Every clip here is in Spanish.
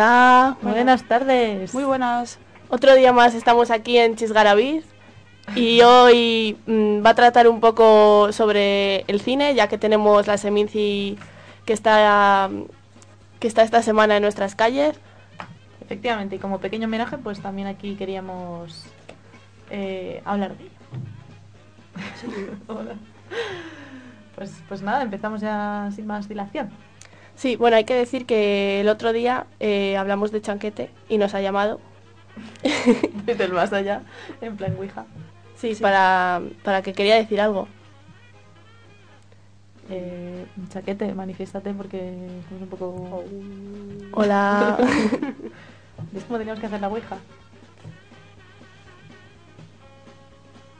Hola, buenas tardes. Muy buenas. Otro día más estamos aquí en Chisgarabiz y hoy mm, va a tratar un poco sobre el cine, ya que tenemos la Seminci que está, que está esta semana en nuestras calles. Efectivamente, y como pequeño homenaje, pues también aquí queríamos eh, hablar de ello. Hola. Pues, pues nada, empezamos ya sin más dilación. Sí, bueno, hay que decir que el otro día eh, hablamos de Chanquete y nos ha llamado. Desde el más allá, en plan Ouija. Sí, Para, para que quería decir algo. Eh, Chaquete, manifiéstate porque somos un poco... Hola. ¿Ves cómo teníamos que hacer la Ouija?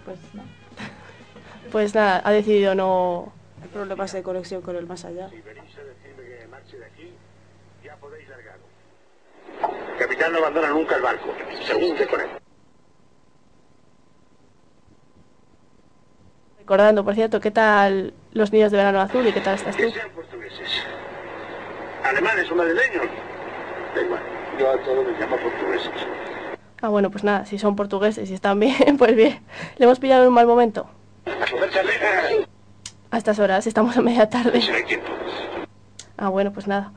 Pues no. Pues nada, ha decidido no... Hay problemas de conexión con el más allá. Si venís a decirme que marche de aquí, Capitán no abandona nunca el barco. Se hunde con él. Recordando, por cierto, ¿qué tal los niños de verano azul y qué tal estás tú? Que sean portugueses. Alemanes o madrileños. Da igual. Yo a todos les llamo portugueses. Ah, bueno, pues nada, si son portugueses y están bien, pues bien. ¿Le hemos pillado en un mal momento? A estas horas, estamos a media tarde. Ah, bueno, pues nada.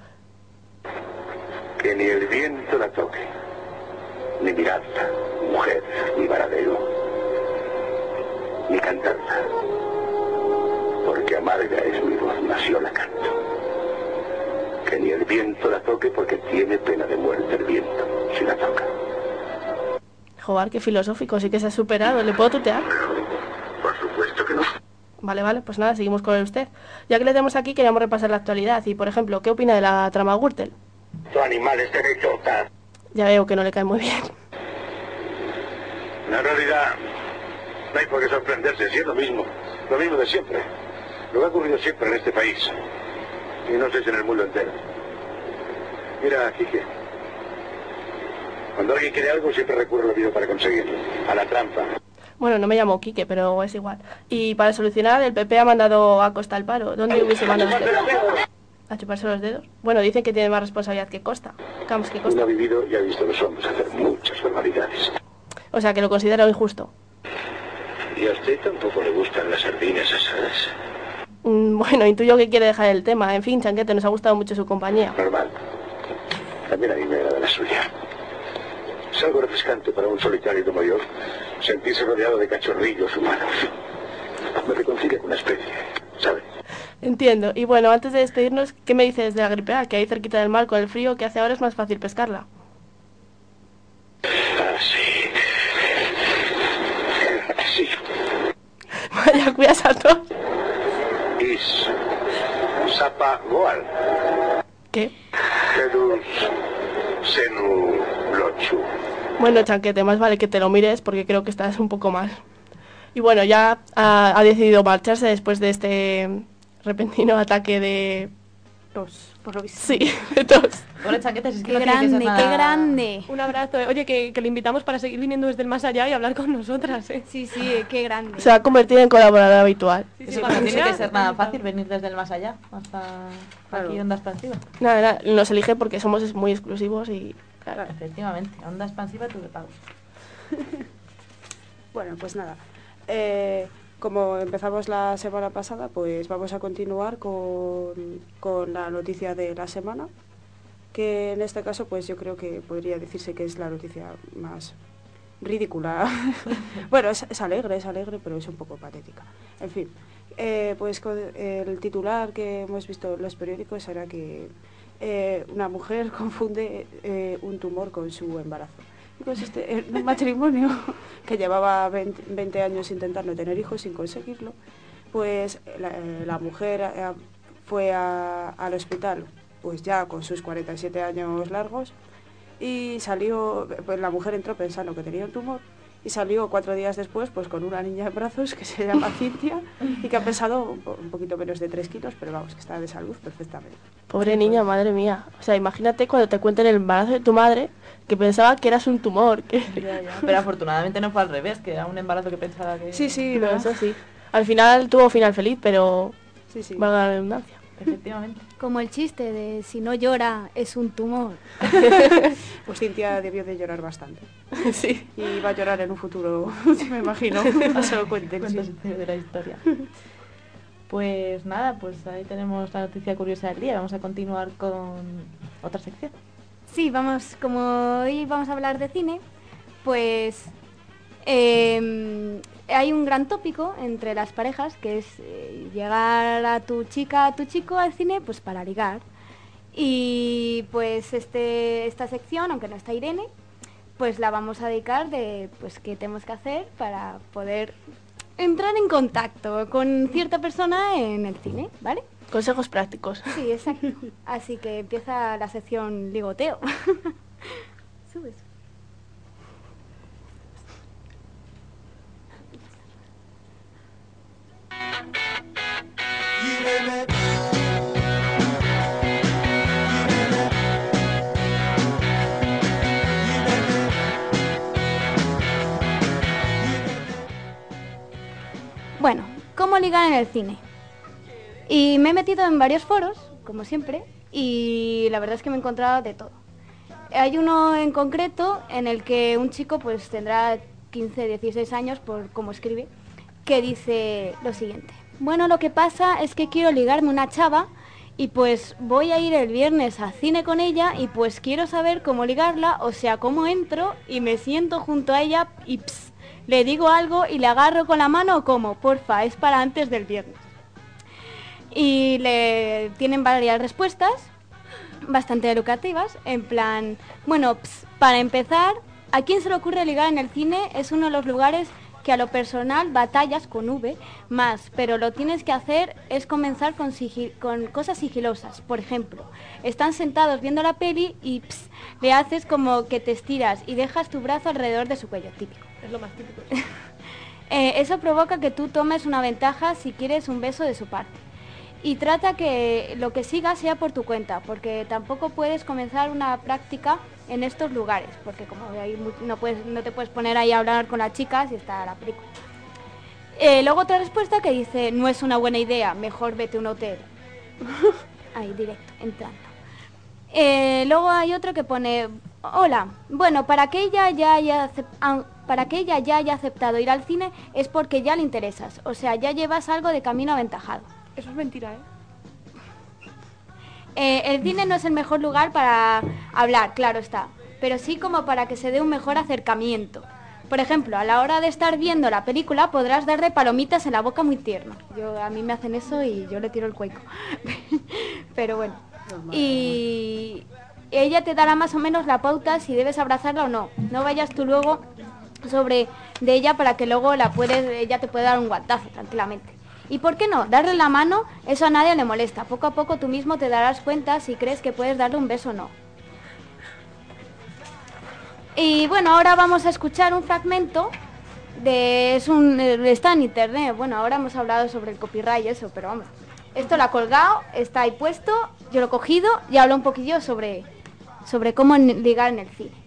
Que ni el viento la toque. Ni mirarla, mujer, ni varadero. Ni cantarla. Porque amarga es mi voz, nació la canto. Que ni el viento la toque porque tiene pena de muerte el viento, si la toca. Joder, qué filosófico, sí que se ha superado. ¿Le puedo tutear? Por supuesto que no. Vale, vale, pues nada, seguimos con usted. Ya que le tenemos aquí, queríamos repasar la actualidad. Y, por ejemplo, ¿qué opina de la trama Gürtel? Tu animal es derecho, tal. Ya veo que no le cae muy bien. En realidad, no hay por qué sorprenderse, si es lo mismo. Lo mismo de siempre. Lo que ha ocurrido siempre en este país. Y no sé si en el mundo entero. Mira, Quique. Cuando alguien quiere algo, siempre recurre a lo mismo para conseguirlo. A la trampa. Bueno, no me llamo Quique, pero es igual. Y para solucionar, el PP ha mandado a Costa al paro. ¿Dónde hubiese mandado usted? ¿A chuparse los dedos? Bueno, dicen que tiene más responsabilidad que Costa. Que Uno ha Costa. vivido y ha visto a los hombres hacer muchas barbaridades. O sea, que lo considero injusto. Y a usted tampoco le gustan las sardinas asadas. Mm, Bueno, intuyo que quiere dejar el tema. En fin, Chanquete, nos ha gustado mucho su compañía. Normal. También a mí me agrada la suya. Es algo refrescante para un solitario como yo sentirse rodeado de cachorrillos humanos. Me reconcilia con la especie, ¿sabe? Entiendo. Y bueno, antes de despedirnos, ¿qué me dices de la gripe A? Que ahí cerquita del mar, con el frío que hace ahora, es más fácil pescarla. Sí. Sí. Vaya, cuidas a todos. Is. Sapa Goal. ¿Qué? Senu. Lochu. Bueno, Chanquete, más vale que te lo mires porque creo que estás un poco mal. Y bueno, ya ha, ha decidido marcharse después de este repentino ataque de... Tos, por lo visto. Sí, de tos. Chaquetas, es que Qué no que grande, qué grande. Un abrazo. eh. Oye, que, que le invitamos para seguir viniendo desde el más allá y hablar con nosotras, ¿eh? Sí, sí, qué grande. Se va a convertir en colaborador habitual. Cuando no tiene que ser nada fácil venir desde el más allá hasta Claro. aquí onda expansiva. Nada, nada, nos elige porque somos muy exclusivos y... Claro. Efectivamente, onda expansiva tú le pago. Bueno, pues nada. Eh, como empezamos la semana pasada, pues vamos a continuar con, con la noticia de la semana, que en este caso pues yo creo que podría decirse que es la noticia más ridícula. bueno, es, alegre, es alegre, pero es un poco patética. En fin, eh, pues el titular que hemos visto en los periódicos era que eh, una mujer confunde eh, un tumor con su embarazo. Y pues en un matrimonio que llevaba 20, 20 años intentando tener hijos sin conseguirlo, pues la, la mujer eh, fue al hospital pues ya con sus 47 años largos y salió, pues la mujer entró pensando que tenía un tumor y salió cuatro días después pues con una niña en brazos que se llama Cintia y que ha pesado un, po- un poquito menos de 3 kilos, pero vamos, que está de salud perfectamente. Pobre niña, madre mía. O sea, imagínate cuando te cuenten el embarazo de tu madre que pensaba que eras un tumor. Que... Ya, ya. Pero afortunadamente no fue al revés, que era un embarazo que pensaba que... Sí, sí, No, eso sí. Al final tuvo final feliz, pero Sí, sí. valga la redundancia. Efectivamente. Como el chiste de si no llora es un tumor. Pues Cintia debió de llorar bastante. sí. Y va a llorar en un futuro, me imagino. No se lo cuenten. Sí. de la historia. Pues nada, pues ahí tenemos la noticia curiosa del día. Vamos a continuar con otra sección. Sí, vamos, como hoy vamos a hablar de cine, pues eh, hay un gran tópico entre las parejas que es eh, llegar a tu chica, a tu chico al cine, pues para ligar. Y pues este, esta sección, aunque no está Irene, pues la vamos a dedicar de pues qué tenemos que hacer para poder entrar en contacto con cierta persona en el cine, ¿vale? Consejos prácticos. Sí, exacto. Así que empieza la sección ligoteo. Subes. Bueno, ¿cómo ligar en el cine? Y me he metido en varios foros, como siempre, y la verdad es que me he encontrado de todo. Hay uno en concreto en el que un chico pues tendrá 15, 16 años por cómo escribe, que dice lo siguiente. Bueno, lo que pasa es que quiero ligarme una chava y pues voy a ir el viernes al cine con ella y pues quiero saber cómo ligarla, o sea, cómo entro y me siento junto a ella y ps, le digo algo y le agarro con la mano o cómo, porfa, es para antes del viernes y le tienen varias respuestas bastante educativas, en plan, bueno, ps, para empezar, ¿a quién se le ocurre ligar en el cine? Es uno de los lugares que a lo personal batallas con V más, pero lo tienes que hacer es comenzar con, cosas sigilosas. Por ejemplo, están sentados viendo la peli y le haces como que te estiras y dejas tu brazo alrededor de su cuello, típico. Es lo más típico. Eh, eso provoca que tú tomes una ventaja si quieres un beso de su parte. Y trata que lo que siga sea por tu cuenta, porque tampoco puedes comenzar una práctica en estos lugares, porque como no, puedes, no te puedes poner ahí a hablar con las chicas y está la película. Eh, luego otra respuesta que dice, no es una buena idea, mejor vete un hotel. ahí directo, entrando. Eh, luego hay otro que pone, hola, bueno, para que ella ya haya ah, para que ella ya haya aceptado ir al cine es porque ya le interesas, o sea, ya llevas algo de camino aventajado. Eso es mentira, ¿eh? Eh, el cine no es el mejor lugar para hablar, claro está, pero sí como para que se dé un mejor acercamiento. Por ejemplo, a la hora de estar viendo la película podrás darle palomitas en la boca muy tierno. Yo, a mí me hacen eso y yo le tiro el cueco. pero bueno. Y ella te dará más o menos la pauta si debes abrazarla o no. No vayas tú luego sobre de ella para que luego la puedes, ella te puede dar un guantazo tranquilamente. ¿Y por qué no? Darle la mano, eso a nadie le molesta. Poco a poco tú mismo te darás cuenta si crees que puedes darle un beso o no. Y bueno, ahora vamos a escuchar un fragmento de... Eh, está en internet. Bueno, ahora hemos hablado sobre el copyright y eso, pero vamos. Esto lo ha colgado, está ahí puesto, yo lo he cogido y hablo un poquillo sobre, sobre cómo ligar en el cine.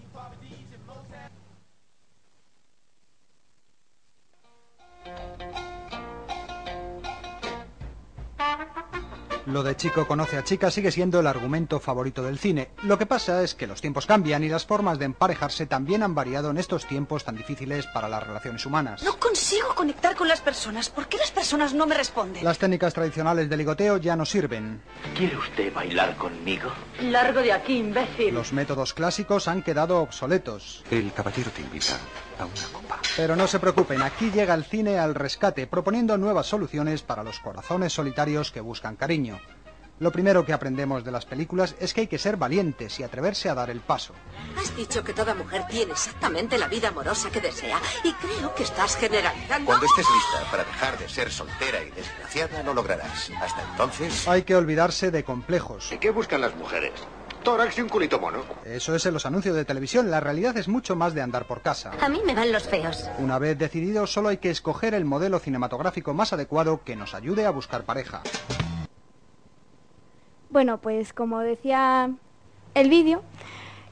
Lo de chico conoce a chica sigue siendo el argumento favorito del cine. Lo que pasa es que los tiempos cambian y las formas de emparejarse también han variado en estos tiempos tan difíciles para las relaciones humanas. No consigo conectar con las personas. ¿Por qué las personas no me responden? Las técnicas tradicionales de ligoteo ya no sirven. ¿Quiere usted bailar conmigo? Largo de aquí, imbécil. Los métodos clásicos han quedado obsoletos. El caballero te invita a una copa. Pero no se preocupen, aquí llega el cine al rescate, proponiendo nuevas soluciones para los corazones solitarios que buscan cariño. Lo primero que aprendemos de las películas es que hay que ser valientes y atreverse a dar el paso. Has dicho que toda mujer tiene exactamente la vida amorosa que desea y creo que estás generalizando. Cuando estés lista para dejar de ser soltera y desgraciada, lo lograrás. Hasta entonces... Hay que olvidarse de complejos. ¿Y qué buscan las mujeres? Tórax y un culito mono. Eso es en los anuncios de televisión. La realidad es mucho más de andar por casa. A mí me van los feos. Una vez decidido, solo hay que escoger el modelo cinematográfico más adecuado que nos ayude a buscar pareja. Bueno, pues como decía el vídeo,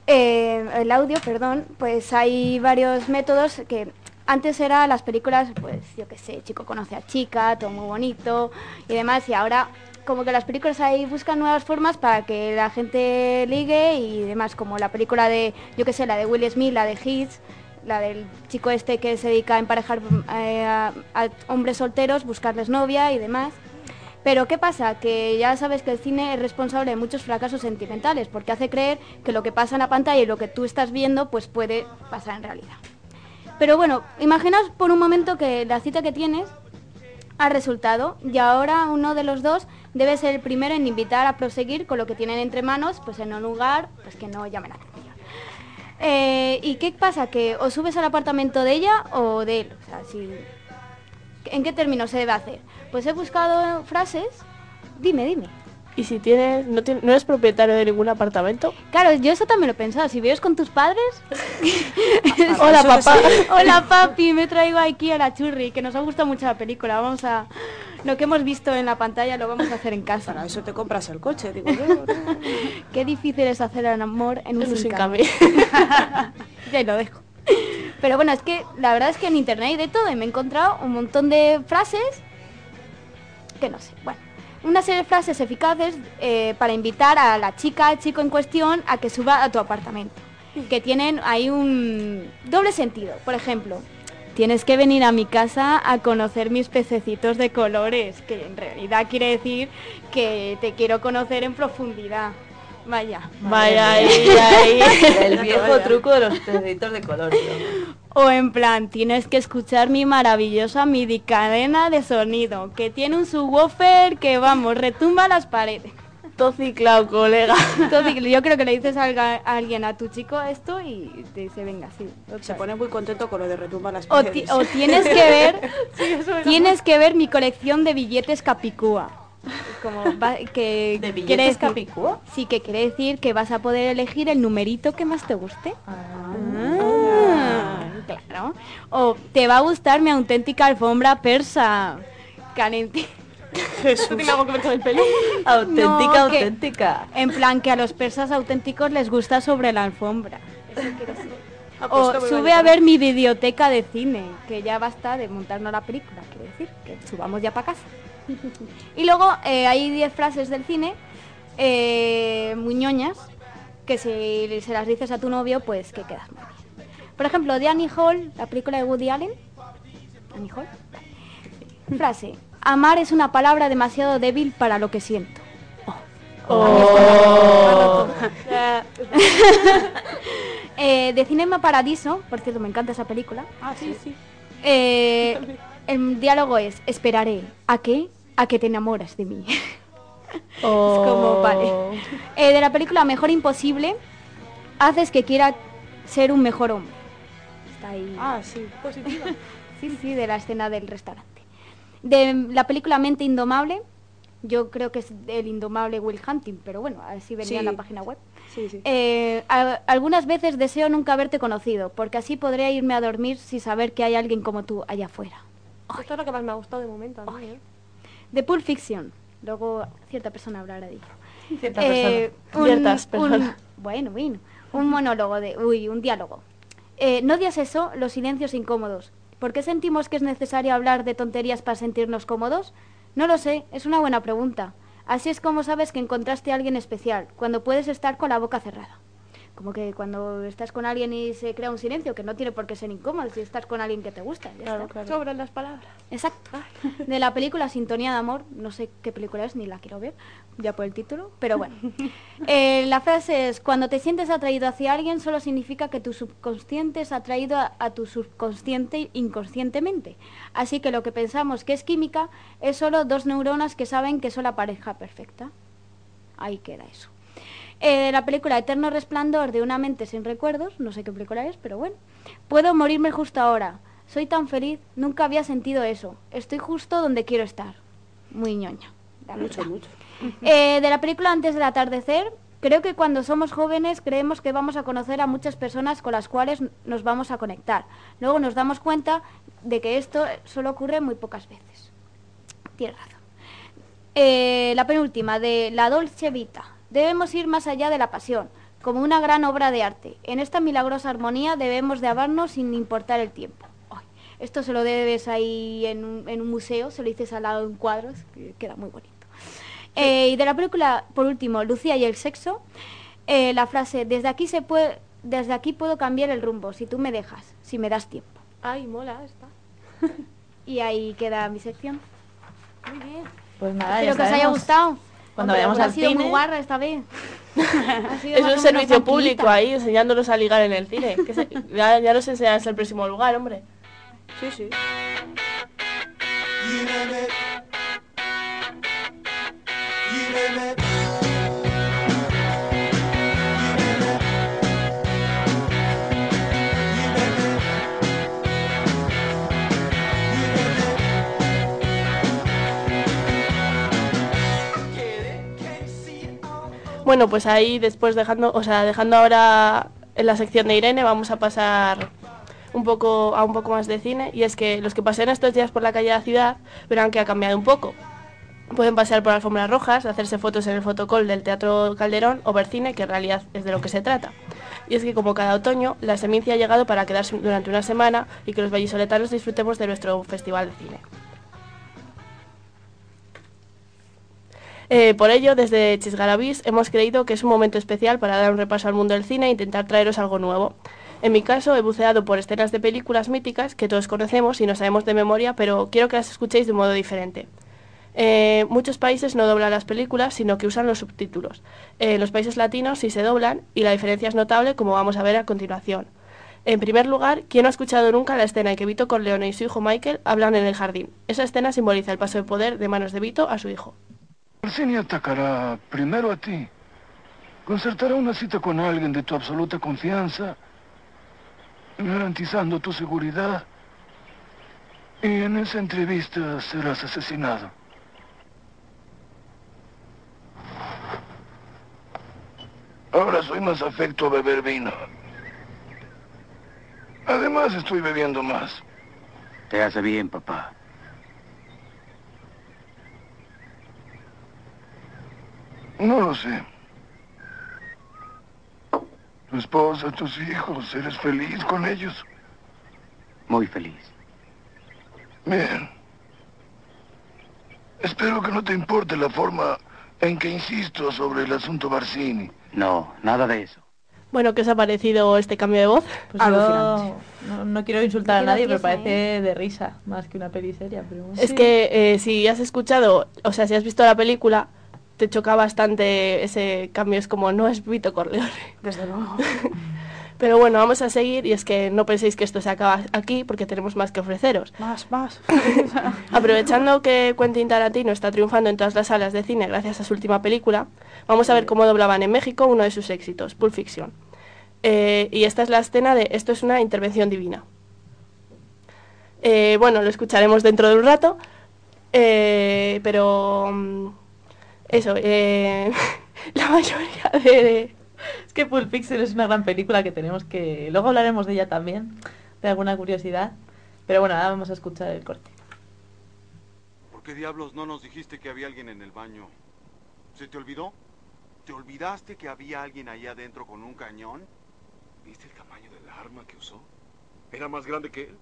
eh, el audio, perdón, pues hay varios métodos que antes eran las películas, pues yo qué sé, chico conoce a chica, todo muy bonito y demás, y ahora como que las películas ahí buscan nuevas formas para que la gente ligue y demás, como la película de, yo qué sé, la de Will Smith, la de Hits, la del chico este que se dedica a emparejar eh, a, hombres solteros, buscarles novia y demás. Pero ¿qué pasa? Que ya sabes que el cine es responsable de muchos fracasos sentimentales, porque hace creer que lo que pasa en la pantalla y lo que tú estás viendo, pues puede pasar en realidad. Pero bueno, imaginaos por un momento que la cita que tienes ha resultado y ahora uno de los dos debe ser el primero en invitar a proseguir con lo que tienen entre manos, pues en un lugar pues que no llame la atención. Eh, ¿Y qué pasa? Que o subes al apartamento de ella o de él. O sea, si, ¿En qué términos se debe hacer? Pues he buscado frases. Dime, dime. ¿Y si tienes, no, tienes, no eres propietario de ningún apartamento? Claro, yo eso también lo he pensado. Si vives con tus padres... Hola, papá. Hola, papi. Me traigo aquí a la churri, que nos ha gustado mucho la película. Vamos a... Lo que hemos visto en la pantalla lo vamos a hacer en casa. Para eso te compras el coche, digo yo. Qué difícil es hacer el amor en un En un sin sin cambio. y ahí lo dejo. Pero bueno, es que la verdad es que en internet hay de todo y me he encontrado un montón de frases que no sé. Bueno, una serie de frases eficaces eh, para invitar a la chica, al chico en cuestión, a que suba a tu apartamento. Que tienen ahí un doble sentido. Por ejemplo, tienes que venir a mi casa a conocer mis pececitos de colores, que en realidad quiere decir que te quiero conocer en profundidad. Vaya. Vaya ahí, ahí. El viejo truco de los pececitos de color. O en plan, tienes que escuchar mi maravillosa MIDI cadena de sonido, que tiene un subwoofer que, vamos, retumba las paredes. Todo ciclado, colega. Entonces, yo creo que le dices a alga- a alguien a tu chico esto y te dice, venga, sí. Se pone muy contento con lo de retumba las O, ti- o tienes que ver, tienes que ver mi colección de billetes Capicúa. Como va- que ¿De billetes decir- Capicúa? Sí, que quiere decir que vas a poder elegir el numerito que más te guste. Ah, claro. O te va a gustar mi auténtica alfombra persa. Calenti. ¿Esto tiene algo que ver con el pelo? Auténtica, No, que- auténtica. En plan que a los persas auténticos les gusta sobre la alfombra. O sube a ver mi videoteca de cine, que ya basta de montarnos la película, quiere decir, que subamos ya para casa. y luego eh, hay 10 frases del cine, eh, muy ñoñas, que si se las dices a tu novio, pues que quedas muy bien. Por ejemplo, de Annie Hall, la película de Woody Allen. Annie Hall. Frase. Amar es una palabra demasiado débil para lo que siento. Oh. Eh, de Cinema Paradiso, por cierto, me encanta esa película. Ah, sí, sí. Eh, el diálogo es, esperaré, ¿a qué? A que te enamoras de mí. Oh. Es como, vale. Eh, de la película Mejor Imposible, haces que quiera ser un mejor hombre. Está ahí. Ah, sí. Positiva. Sí, sí, de la escena del restaurante. De la película Mente Indomable, yo creo que es el indomable Will Hunting, pero bueno, así venía en la página web. Sí, sí. Eh, a- algunas veces deseo nunca haberte conocido, porque así podré irme a dormir sin saber que hay alguien como tú allá afuera. Esto es lo que más me ha gustado de momento ¿eh? De Pulp Fiction, luego cierta persona hablará de ello. Cierta Eh, un- Ciertas un- personas. bueno, bueno, un monólogo de, uy, un diálogo. Eh, ¿No odias eso, los silencios incómodos? ¿Por qué sentimos que es necesario hablar de tonterías para sentirnos cómodos? No lo sé, es una buena pregunta. Así es como sabes que encontraste a alguien especial, cuando puedes estar con la boca cerrada. Como que cuando estás con alguien y se crea un silencio, que no tiene por qué ser incómodo si estás con alguien que te gusta. ya Claro, está. claro. Sobran las palabras. Exacto. De la película Sintonía de Amor, no sé qué película es, ni la quiero ver, ya por el título, pero bueno. Eh, la frase es, cuando te sientes atraído hacia alguien, solo significa que tu subconsciente es atraído a, a tu subconsciente inconscientemente. Así que lo que pensamos que es química es solo dos neuronas que saben que son la pareja perfecta. Ahí queda eso. Eh, la película Eterno Resplandor de una mente sin recuerdos, no sé qué película es, pero bueno. Puedo morirme justo ahora. Soy tan feliz, nunca había sentido eso. Estoy justo donde quiero estar. Muy ñoña. la Mucho, mucho. Eh, de la película Antes del atardecer, creo que cuando somos jóvenes creemos que vamos a conocer a muchas personas con las cuales nos vamos a conectar. Luego nos damos cuenta de que esto solo ocurre muy pocas veces. Tienes razón. Eh, la penúltima, de La Dolce Vita. Debemos ir más allá de la pasión, como una gran obra de arte. En esta milagrosa armonía debemos de amarnos sin importar el tiempo. Ay, esto se lo debes ahí en un, en un museo, se lo dices al lado en cuadros, que queda muy bonito. Eh, y de la película, por último, Lucía y el sexo, eh, la frase, desde aquí, se puede, desde aquí puedo cambiar el rumbo, si tú me dejas, si me das tiempo. Ay, mola esta. Y ahí queda mi sección. Muy bien. Pues nada, Espero que os haya gustado. Cuando Hombre, vayamos al ha sido muy cine- guarra esta vez. Es un servicio público ahí, enseñándolos a ligar en el cine. Que se- ya, ya nos enseñas el próximo lugar, hombre. Sí, sí. Bueno, pues ahí después dejando, o sea, dejando ahora en la sección de Irene, vamos a pasar un poco a un poco más de cine y es que los que pasen estos días por la calle de la ciudad verán que ha cambiado un poco. Pueden pasear por alfombras rojas, hacerse fotos en el fotocall del Teatro Calderón o ver cine, que en realidad es de lo que se trata. Y es que como cada otoño, la Semincia ha llegado para quedarse durante una semana y que los vallisoletanos disfrutemos de nuestro festival de cine. Eh, por ello, desde Chisgarabis hemos creído que es un momento especial para dar un repaso al mundo del cine e intentar traeros algo nuevo. En mi caso, he buceado por escenas de películas míticas que todos conocemos y no sabemos de memoria, pero quiero que las escuchéis de un modo diferente. Eh, muchos países no doblan las películas, sino que usan los subtítulos. Eh, en los países latinos sí se doblan y la diferencia es notable, como vamos a ver a continuación. En primer lugar, ¿quién no ha escuchado nunca la escena en que Vito Corleone y su hijo Michael hablan en el jardín? Esa escena simboliza el paso de poder de manos de Vito a su hijo. Orsini atacará primero a ti. Concertará una cita con alguien de tu absoluta confianza, garantizando tu seguridad. Y en esa entrevista serás asesinado. Ahora soy más afecto a beber vino. Además estoy bebiendo más. Te hace bien, papá. No lo sé. Tu esposa, tus hijos, ¿eres feliz con ellos? Muy feliz. Bien. Espero que no te importe la forma en que insisto sobre el asunto Barcini. No, nada de eso. Bueno, ¿qué os ha parecido este cambio de voz? Pues yo no, no quiero insultar a nadie, pero parece de risa, más que una peli seria. Pero. Es que eh, si has escuchado, o sea, si has visto la película, te choca bastante ese cambio. Es como, no es Vito Corleone. Desde luego. Pero bueno, vamos a seguir y es que no penséis que esto se acaba aquí porque tenemos más que ofreceros. Más, más. Aprovechando que Quentin Tarantino está triunfando en todas las salas de cine gracias a su última película, vamos a ver cómo doblaban en México uno de sus éxitos, Pulp Fiction. Eh, y esta es la escena de Esto es una intervención divina. Eh, bueno, lo escucharemos dentro de un rato, eh, pero mm, eso, eh, la mayoría de... Es que Pulp Fiction es una gran película que tenemos que... Luego hablaremos de ella también, de alguna curiosidad. Pero bueno, ahora vamos a escuchar el corte. ¿Por qué diablos no nos dijiste que había alguien en el baño? ¿Se te olvidó? ¿Te olvidaste que había alguien ahí adentro con un cañón? ¿Viste el tamaño del arma que usó? ¿Era más grande que él?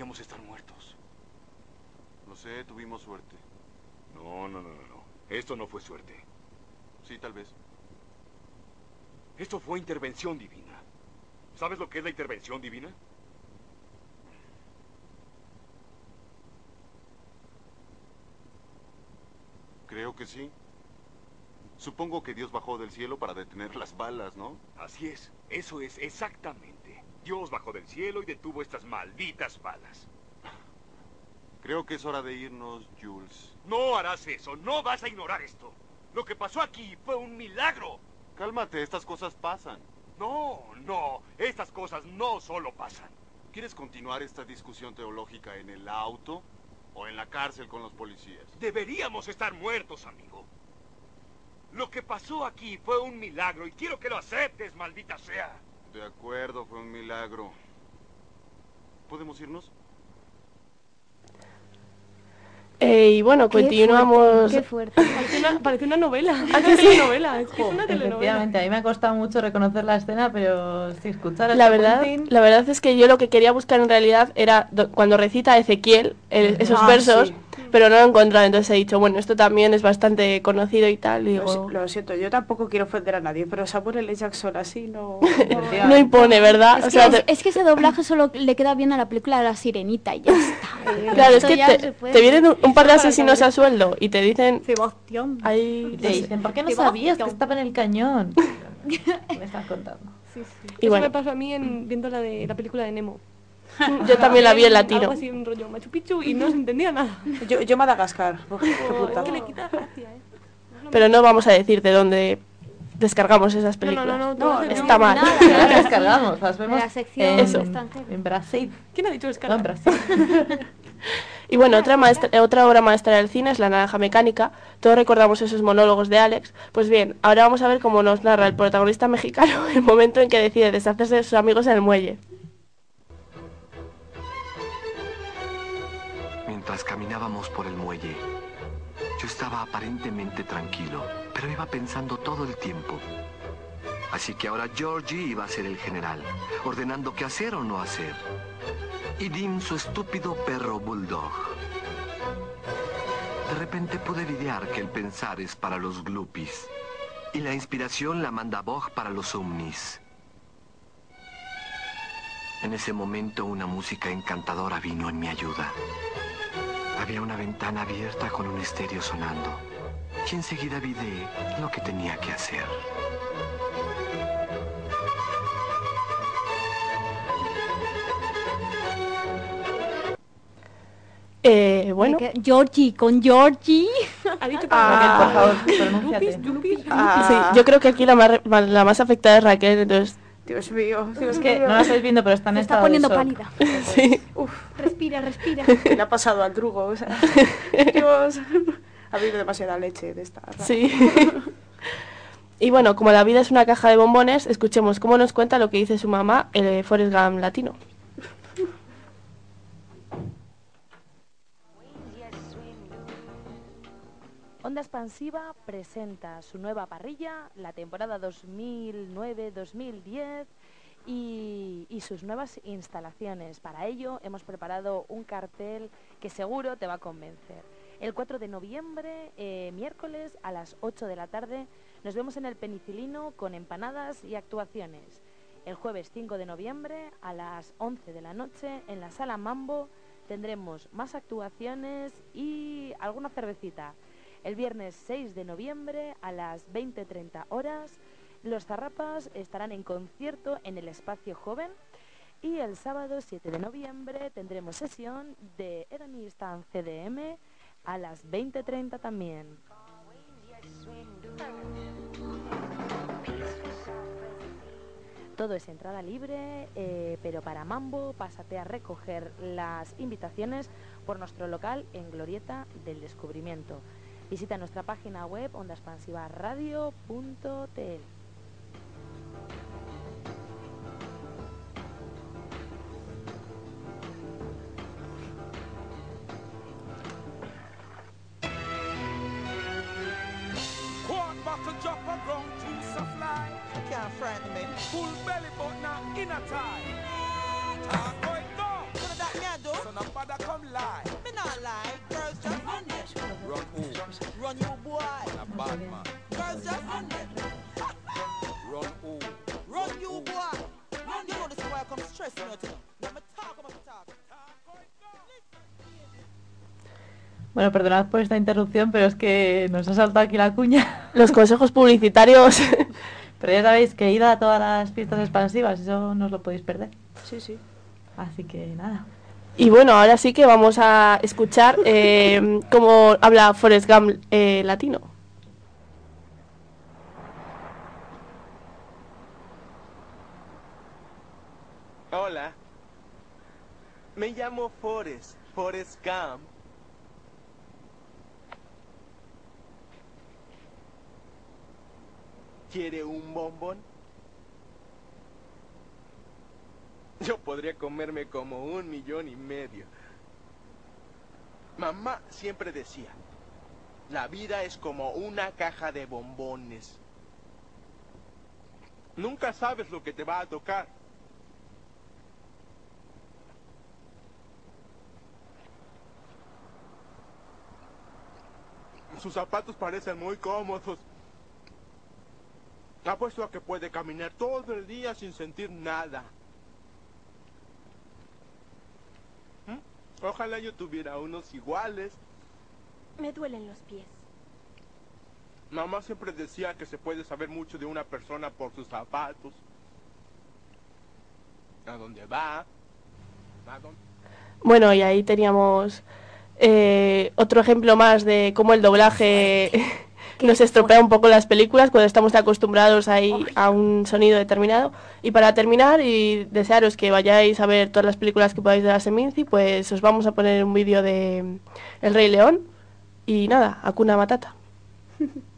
Deberíamos estar muertos. Lo sé, tuvimos suerte. No, no, no, no, no. Esto no fue suerte. Sí, tal vez. Esto fue intervención divina. ¿Sabes lo que es la intervención divina? Creo que sí. Supongo que Dios bajó del cielo para detener las balas, ¿no? Así es. Eso es exactamente. Dios bajó del cielo y detuvo estas malditas balas. Creo que es hora de irnos, Jules. No harás eso. No vas a ignorar esto. Lo que pasó aquí fue un milagro. Cálmate, estas cosas pasan. No, no. Estas cosas no solo pasan. ¿Quieres continuar esta discusión teológica en el auto o en la cárcel con los policías? Deberíamos estar muertos, amigo. Lo que pasó aquí fue un milagro y quiero que lo aceptes, maldita sea. De acuerdo, fue un milagro. ¿Podemos irnos? Eh, y bueno, continuamos. Qué fuerte. Parece una, parece una novela. ¿Ah, Una telenovela. Es que es una telenovela. Efectivamente, a mí me ha costado mucho reconocer la escena, pero si escuchar La verdad, la verdad es que yo lo que quería buscar en realidad era do- cuando recita Ezequiel el- esos Ah, versos, sí. Pero no lo he encontrado. Entonces he dicho, bueno, esto también es bastante conocido y tal. Y Lo, digo, lo siento, yo tampoco quiero ofender a nadie, pero Samuel L. Jackson así no... no impone, ¿verdad? Es, O que, sea, es, te- es que ese doblaje solo le queda bien a la película de la sirenita y ya está. claro, es que te, se puede- te vienen un, un par de asesinos a sueldo y te dicen, Sebastián. ahí, Y te dicen, ¿por qué no sabías que estaba en el cañón? ¿Qué me estás contando? Sí, sí. Y Eso bueno. me pasó a mí en, viendo la de la película de Nemo. Yo también la vi en latino. Algo así, un rollo Machu Picchu y no se entendía nada. Yo, yo Madagascar. Uf, qué puta. es que le quita gracia, ¿eh? pero no vamos a decir de dónde descargamos esas películas. no, no, no, no, está mal. nada. Las descargamos, las vemos la sección en, Eso. extranjera. en Brasil. ¿Quién ha dicho No, descarga? en Brasil. Y bueno, otra, maestra- otra obra maestra del cine es La Naranja Mecánica. Todos recordamos esos monólogos de Alex. Pues bien, ahora vamos a ver cómo nos narra el protagonista mexicano el momento en que decide deshacerse de sus amigos en el muelle. Mientras caminábamos por el muelle, yo estaba aparentemente tranquilo, pero iba pensando todo el tiempo. Así que ahora Georgie iba a ser el general, ordenando qué hacer o no hacer. Y Dim su estúpido perro bulldog. De repente pude idear que el pensar es para los glupis y la inspiración la manda Bog para los omnis. En ese momento una música encantadora vino en mi ayuda. Había una ventana abierta con un estéreo sonando. Y enseguida vi de lo que tenía que hacer. Eh, bueno, Que- Georgie, con Georgie. Ha dicho Ah. Raquel, por favor, pronúnciate. Lupis, Lupis, Ah. sí, yo creo que aquí la más, la más afectada es Raquel, entonces... Dios mío, Dios Es que mío. no la estáis viendo, pero está en Se está poniendo shock. pálida. Sí. Respira, respira. ¿Qué le ha pasado al drugo? O sea, Dios, ha habido demasiada leche de esta. Sí. y bueno, como la vida es una caja de bombones, escuchemos cómo nos cuenta lo que dice su mamá, el Forrest Gump latino. Onda Expansiva presenta su nueva parrilla, la temporada 2009-2010 y, sus nuevas instalaciones. Para ello hemos preparado un cartel que seguro te va a convencer. El 4 de noviembre, eh, miércoles a las 8 de la tarde, nos vemos en el Penicilino con empanadas y actuaciones. El jueves 5 de noviembre a las 11 de la noche en la sala Mambo tendremos más actuaciones y alguna cervecita. El viernes 6 de noviembre a las 20.30 horas los Zarrapas estarán en concierto en el Espacio Joven y el sábado 7 de noviembre tendremos sesión de Edanistan CDM a las 20.30 también. Todo es entrada libre, eh, pero para Mambo pásate a recoger las invitaciones por nuestro local en Glorieta del Descubrimiento. Visita nuestra página web ondaexpansivaradio.tl. Bueno, perdonad por esta interrupción, pero es que nos ha saltado aquí la cuña. Los consejos publicitarios. Pero ya sabéis que id a todas las fiestas expansivas, eso no os lo podéis perder. Sí, sí. Así que nada. Y bueno, ahora sí que vamos a escuchar eh, cómo habla Forrest Gump eh, latino. Hola. Me llamo Forrest, Forrest Gump. ¿Quiere un bombón? Yo podría comerme como un millón y medio. Mamá siempre decía, la vida es como una caja de bombones. Nunca sabes lo que te va a tocar. Sus zapatos parecen muy cómodos. Apuesto a que puede caminar todo el día sin sentir nada. ¿Mm? Ojalá yo tuviera unos iguales. Me duelen los pies. Mamá siempre decía que se puede saber mucho de una persona por sus zapatos. A dónde va. A dónde... Bueno, y ahí teníamos eh, otro ejemplo más de cómo el doblaje nos estropea un poco las películas cuando estamos acostumbrados ahí a un sonido determinado. Y para terminar y desearos que vayáis a ver todas las películas que podáis de la Seminci, pues os vamos a poner un vídeo de El Rey León y nada, Hakuna Matata.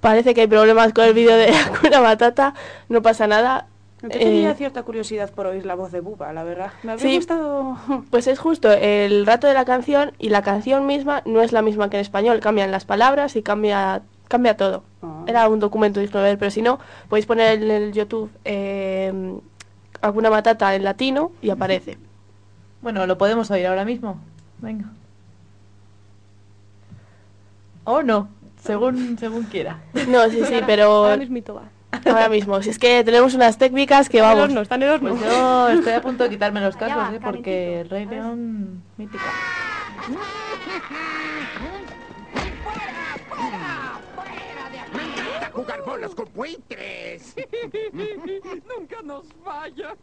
Parece que hay problemas con el vídeo de Hakuna Matata, no pasa nada. Yo tenía Eh, cierta curiosidad por oír la voz de Buba, la verdad. Me habría Sí. gustado... Pues es justo el rato de la canción y la canción misma no es la misma que en español, cambian las palabras y cambia cambia todo. Era un documento digno de ver, pero si no, podéis poner en el YouTube eh, alguna matata en latino y aparece. Bueno, lo podemos oír ahora mismo. Venga. O no, según, según quiera. No, sí, sí, pero Ahora mismito va. Ahora mismo, si es que tenemos unas técnicas que vamos. horno, está en el horno. Pues yo estoy a punto de quitarme los cascos, ¿eh? porque el Rey León mítica. jugar bolas con buitres. Nunca nos falla.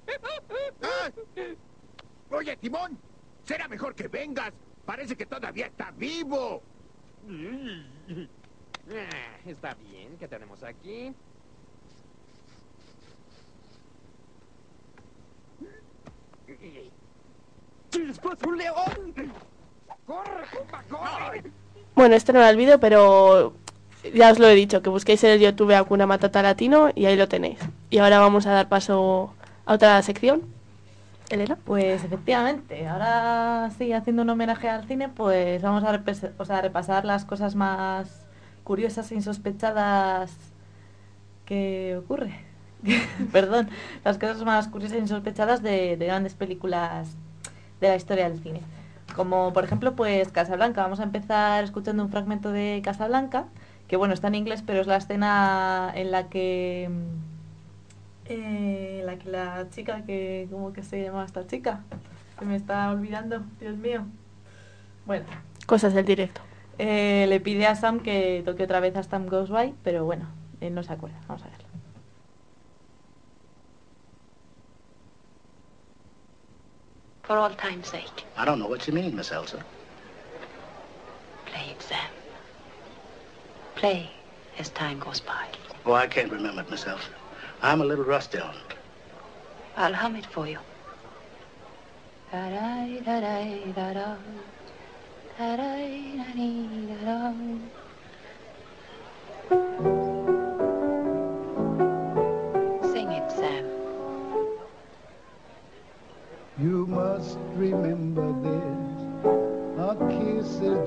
Ah. Oye, Timón, será mejor que vengas. Parece que todavía está vivo. Ah, Está bien, ¿qué tenemos aquí? Bueno, este no era el vídeo, pero ya os lo he dicho, que busquéis en el YouTube Hakuna Matata Latino y ahí lo tenéis. Y ahora vamos a dar paso a otra sección. Elena. Pues efectivamente, ahora sí, haciendo un homenaje al cine, pues vamos a, a repasar las cosas más curiosas e insospechadas que ocurre. Perdón, las cosas más curiosas e insospechadas de, de grandes películas de la historia del cine. Como por ejemplo, pues Casablanca. Vamos a empezar escuchando un fragmento de Casablanca, que bueno, está en inglés, pero es la escena en la que eh, la que la chica que cómo que se llama esta chica se me está olvidando Dios mío bueno Cosas del directo. eh, le pide a Sam que toque otra vez a Sam Goes By pero bueno él no se acuerda vamos a verlo For all time's sake. I don't know what you mean, Miss Elsa. Play it, Sam. Play as time goes by. Oh, I can't remember it, Miss Elsa. I'm a little rusty on it. I'll hum it for you. Da-da-da-da-da-da. Da-da-da-dee-da-da.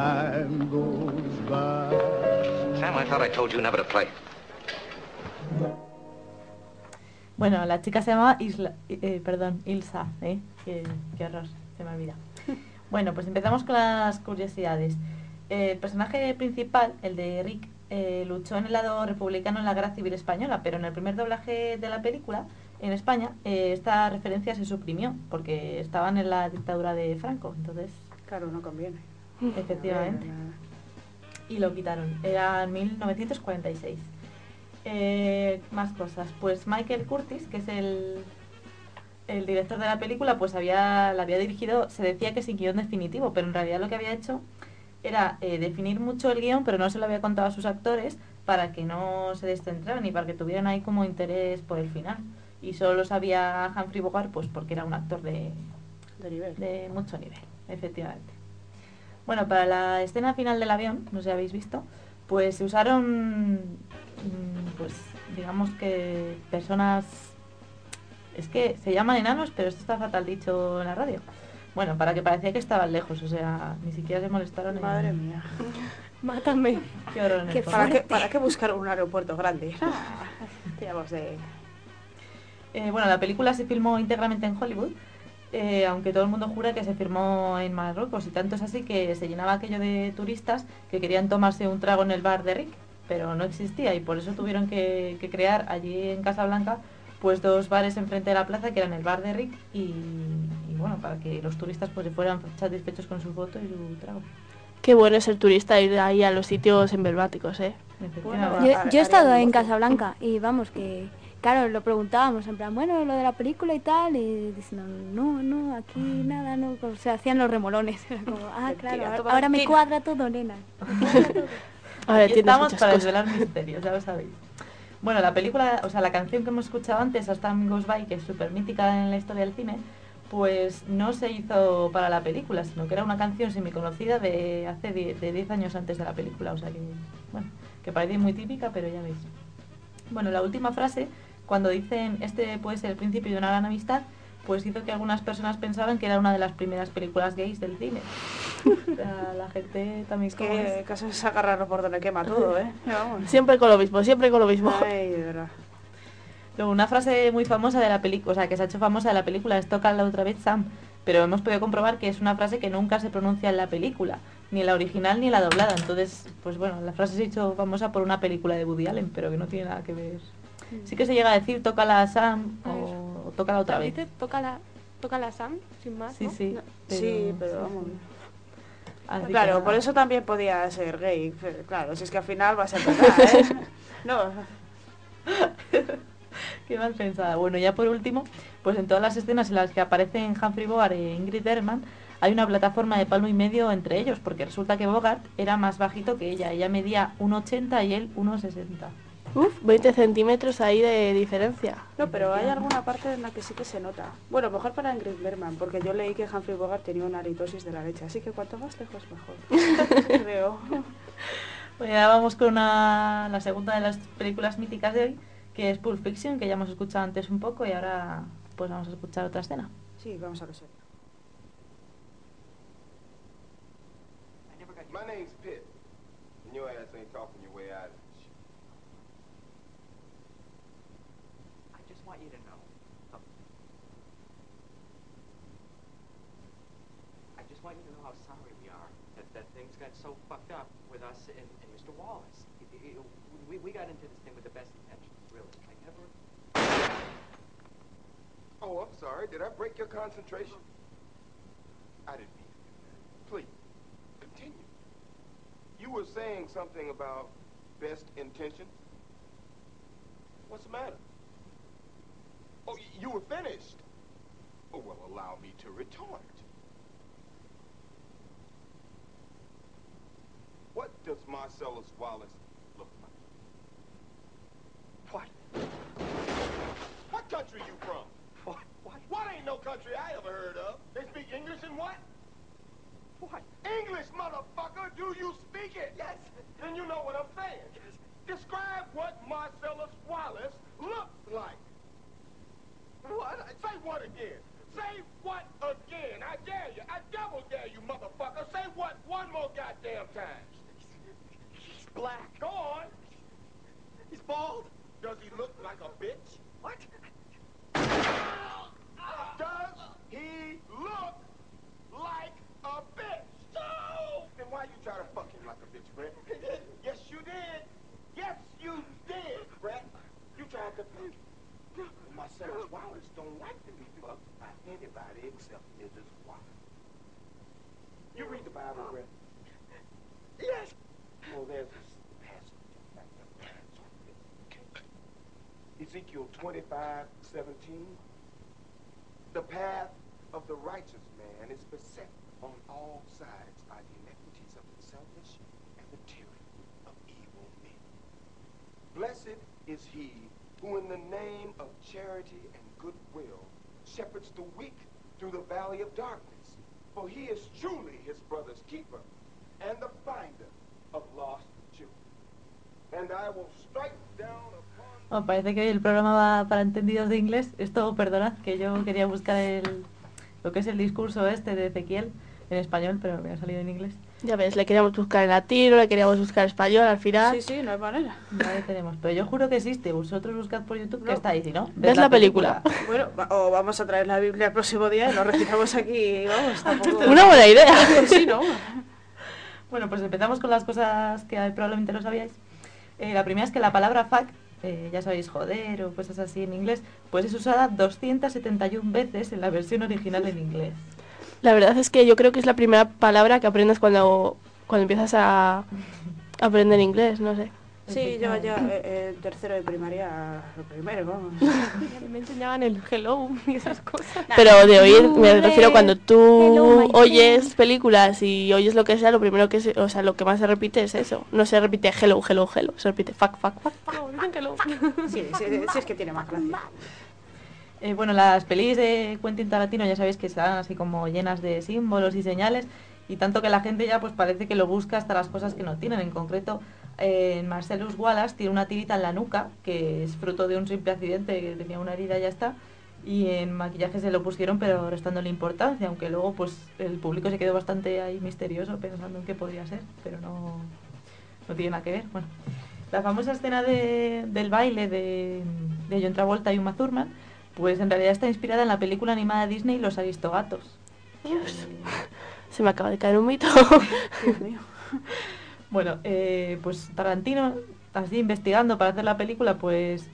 Time goes by. Sam, I thought I told you never to play. Bueno, la chica se llamaba Isla, eh, perdón, Ilsa, ¿eh? Qué, qué horror, se me olvida. Bueno, pues empezamos con las curiosidades. Eh, el personaje principal, el de Rick, eh, luchó en el lado republicano en la Guerra Civil Española, pero en el primer doblaje de la película, en España, eh, esta referencia se suprimió, porque estaban en la dictadura de Franco, entonces... Claro, no conviene. Efectivamente. Y lo quitaron. Era en 1946. Eh, más cosas. Pues Michael Curtis, que es el, el director de la película, pues había, la había dirigido, se decía que sin guion definitivo, pero en realidad lo que había hecho era eh, definir mucho el guion, pero no se lo había contado a sus actores para que no se descentraran y para que tuvieran ahí como interés por el final. Y solo lo sabía Humphrey Bogart, pues porque era un actor de, De nivel. de mucho nivel, efectivamente. Bueno, para la escena final del avión, no sé si habéis visto, pues se usaron, mm, pues digamos que personas, es que se llaman enanos, pero esto está fatal dicho en la radio. Bueno, para que parecía que estaban lejos, o sea, ni siquiera se molestaron. en- Madre mía. Mátame. Qué horror. en el ¿Para qué, ¿Para qué buscar un aeropuerto grande? Ah, Tiramos de... Eh, bueno, la película se filmó íntegramente en Hollywood, eh, aunque todo el mundo jura que se filmó en Marruecos y tanto es así que se llenaba aquello de turistas que querían tomarse un trago en el bar de Rick, pero no existía y por eso tuvieron que, que crear allí en Casablanca pues dos bares enfrente de la plaza que eran el bar de Rick y, y, bueno, para que los turistas pues se fueran satisfechos con su foto y su trago. Qué bueno es el turista ir ahí a los sitios emblemáticos, ¿eh? Yo, yo he estado en Casablanca y vamos, que claro, lo preguntábamos, en plan, bueno, lo de la película y tal, y diciendo, no, no, aquí nada, no, o sea, hacían los remolones. Era como, ah, claro, ahora, ahora me cuadra todo, nena. me cuadra todo". A ver, Aquí tienes estamos para desvelar misterios, ya lo sabéis. Bueno, la película, o sea, la canción que hemos escuchado antes, As Time Goes By, que es súper mítica en la historia del cine, pues no se hizo para la película, sino que era una canción semiconocida de hace die- de 10 años antes de la película, o sea que, bueno, que parece muy típica, pero ya veis. Bueno, la última frase, cuando dicen este puede ser el principio de una gran amistad, pues hizo que algunas personas pensaban que era una de las primeras películas gays del cine. O sea, la gente también Es que es. caso es agarrarlo por donde quema todo, ¿eh? Vamos. Siempre con lo mismo, siempre con lo mismo. Ay, de verdad. Luego, una frase muy famosa de la película, o sea, que se ha hecho famosa de la película es Tócala otra vez, Sam. Pero hemos podido comprobar que es una frase que nunca se pronuncia en la película, ni en la original ni en la doblada. Entonces, pues bueno, la frase se ha hecho famosa por una película de Woody Allen, pero que no tiene nada que ver. Sí que se llega a decir Tócala Sam o, o Tócala otra vez. Dice, toca la, toca la Sam, sin más, Sí, ¿no? sí. No, pero- sí, pero sí, vamos. sí. Así que Claro, por eso también podía ser gay. pero Claro, si es que al final va a ser verdad, ¿eh? No, Qué mal pensada. Bueno, ya por último, pues en todas las escenas en las que aparecen Humphrey Bogart e Ingrid Bergman, hay una plataforma de palmo y medio entre ellos, porque resulta que Bogart era más bajito que ella. Ella medía 1,80 y él 1,60. Uf, 20 centímetros ahí de diferencia. no, pero hay alguna parte en la que sí que se nota. Bueno, mejor para Ingrid Bergman, porque yo leí que Humphrey Bogart tenía una halitosis de la leche, así que cuanto más lejos mejor. Creo. Bueno, ya vamos con una- la segunda de las películas míticas de hoy, que es Pulp Fiction, que ya hemos escuchado antes un poco y ahora pues vamos a escuchar otra escena. Sí, vamos a lo serio. My name's Pitt, and your ass ain't talking sorry. Did I break your concentration? I didn't mean to do that. Please, continue. You were saying something about best intention. What's the matter? Oh, you were finished. Oh, well, allow me to retort. What does Marcellus Wallace look like? What? What country you from? Country I ever heard of? They speak English and what? What? English, motherfucker! Do you speak it? Yes. Then you know what I'm saying. Yes. Describe what Marcellus Wallace looks like. What? Say what again? Say what again? I dare you. I double dare you, motherfucker. Say what one more goddamn time. He's black. Go on. He's bald. Does he look like a bitch? What? Does he look like a bitch? No! Then why you try to fuck him like a bitch, Brett? yes, you did. Yes, you did, Brett. You tried to fuck him. Marcellus Wallace don't like to be fucked by anybody except Mrs. Wallace. You read the Bible, Brett? Yes. Well, there's this passage. Ezekiel 25, 17. The path of the righteous man is beset on all sides by the iniquities is he who in the name of charity and goodwill shepherds the weak through the valley of darkness. For he is truly his brother's keeper and the finder of lost children. And I will strike down upon parece que el programa va para entendidos de inglés. Esto, perdonad, que yo quería buscar el, lo que es el discurso este de Ezequiel en español, pero me ha salido en inglés. Ya ves, le queríamos buscar en latino, le queríamos buscar español al final. Sí, sí, no hay manera. Vale, tenemos. Pero yo juro que existe. Vosotros buscad por YouTube que está ahí, si no. ¿Ves la película? Bueno, va- o vamos a traer la Biblia el próximo día y lo recitamos aquí, vamos, tampoco... Una buena idea. Sí, ¿no? Bueno, pues empezamos con las cosas que probablemente no sabíais. Eh, la primera es que la palabra fuck, eh, ya sabéis, joder o cosas así en inglés, pues es usada 271 veces en la versión original en inglés. La verdad es que yo creo que es la primera palabra que aprendes cuando, cuando empiezas a aprender inglés, no sé. Sí, yo ya eh, en tercero de primaria, lo primero, vamos. Me enseñaban el hello y esas cosas. Pero de oír, me refiero cuando Hello, tú my oyes películas y oyes lo que sea, lo primero que se, o sea, lo que más se repite es eso. No se repite hello, hello, hello, se repite fuck, fuck, fuck. No, dicen hello. Sí, sí, sí, es que tiene más gracia. Eh, bueno, las pelis de Quentin Tarantino ya sabéis que están así como llenas de símbolos y señales y tanto que la gente ya pues parece que lo busca hasta las cosas que no tienen. En concreto, eh, Marcellus Wallace tiene una tirita en la nuca que es fruto de un simple accidente que tenía una herida y ya está. Y en maquillaje se lo pusieron pero restándole importancia, aunque luego pues el público se quedó bastante ahí misterioso pensando en qué podría ser, pero no, no tiene nada que ver. Bueno, la famosa escena de- del baile de, de John Travolta y Uma Thurman pues en realidad está inspirada en la película animada de Disney Los Aristogatos. Dios, se me acaba de caer un mito. Dios mío. Bueno, eh, pues Tarantino, así investigando para hacer la película, pues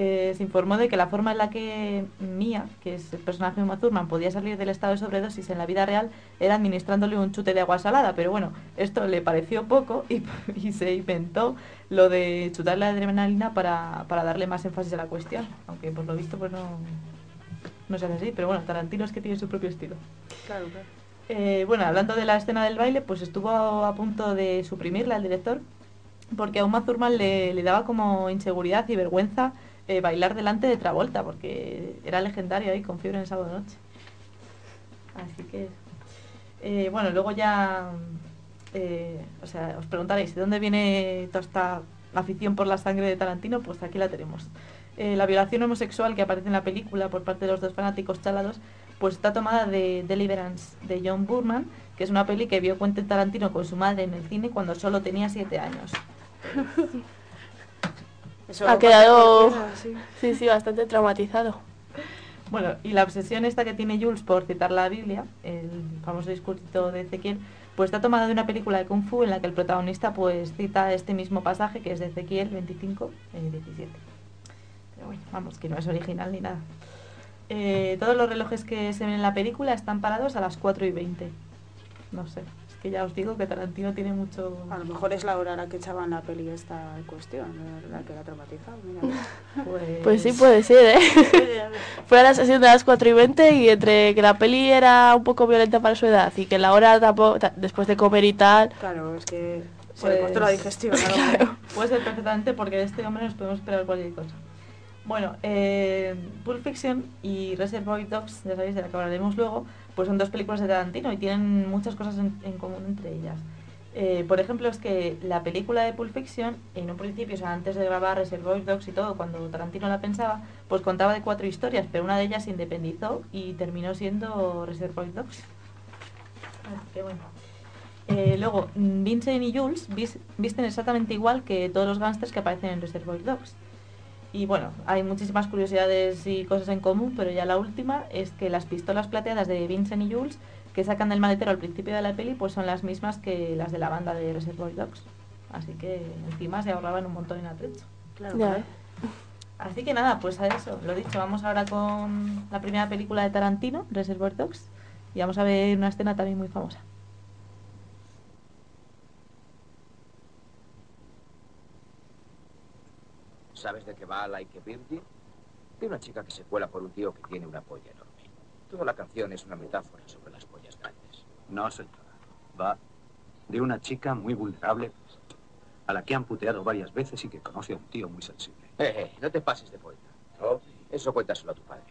eh, se informó de que la forma en la que Mia, que es el personaje de Uma Thurman, podía salir del estado de sobredosis en la vida real era administrándole un chute de agua salada. Pero bueno, esto le pareció poco y, y se inventó lo de chutarle la adrenalina para, para darle más énfasis a la cuestión. Aunque por lo visto pues no, no se hace así. Pero bueno, Tarantino es que tiene su propio estilo. Claro, claro. Eh, bueno, hablando de la escena del baile, pues estuvo a punto de suprimirla el director, porque a Uma Thurman le, le daba como inseguridad y vergüenza eh, bailar delante de Travolta, porque era legendario ahí con fiebre en sábado noche. Así que, eh, bueno, luego ya, eh, o sea, os preguntaréis, ¿de dónde viene toda esta afición por la sangre de Tarantino? Pues aquí la tenemos. La violación homosexual que aparece en la película por parte de los dos fanáticos chalados, pues está tomada de Deliverance de John Burman, que es una peli que vio Quentin Tarantino con su madre en el cine cuando solo tenía siete años. Eso ha quedado, sí. sí, sí, bastante traumatizado. Bueno, y la obsesión esta que tiene Jules por citar la Biblia, el famoso discursito de Ezequiel, pues está tomada de una película de Kung Fu en la que el protagonista pues cita este mismo pasaje que es de Ezequiel 25, eh, 17. Pero bueno, vamos, que no es original ni nada. Eh, todos los relojes que se ven en la película están parados a las 4 y 20. No sé, que ya os digo que Tarantino tiene mucho... A lo mejor es la hora a la que echaban la peli esta en cuestión, la que la traumatizado. Pues, Pues sí, puede ser, ¿eh? Fue a la sesión de las 4 y 20 y entre que la peli era un poco violenta para su edad y que la hora tampoco, ta- después de comer y tal, Claro, es que Se le cortó la digestión, claro. Puede ser perfectamente porque de este hombre nos podemos esperar cualquier cosa. Bueno, eh, Pulp Fiction y Reservoir Dogs, ya sabéis, de la que hablaremos luego, pues son dos películas de Tarantino y tienen muchas cosas en, común entre ellas. Eh, por ejemplo, es que la película de Pulp Fiction, en un principio, o sea, antes de grabar Reservoir Dogs y todo, cuando Tarantino la pensaba, pues contaba de cuatro historias, pero una de ellas se independizó y terminó siendo Reservoir Dogs. Bueno. Eh, luego, mm, Vincent y Jules vis- visten exactamente igual que todos los gángsters que aparecen en Reservoir Dogs. Y bueno, hay muchísimas curiosidades y cosas en común, pero ya la última es que las pistolas plateadas de Vincent y Jules que sacan del maletero al principio de la peli pues son las mismas que las de la banda de Reservoir Dogs. Así que encima se ahorraban un montón en atrecho. Claro. ¿eh? Así que nada, pues a eso, lo dicho, vamos ahora con la primera película de Tarantino, Reservoir Dogs, y vamos a ver una escena también muy famosa. ¿Sabes de qué va Like a Virgin? De una chica que se cuela por un tío que tiene una polla enorme. Toda la canción es una metáfora sobre las pollas grandes. No, señora. Va de una chica muy vulnerable a la que han puteado varias veces y que conoce a un tío muy sensible. Eh, eh, no te pases de poeta. Eso cuéntaselo a tu padre.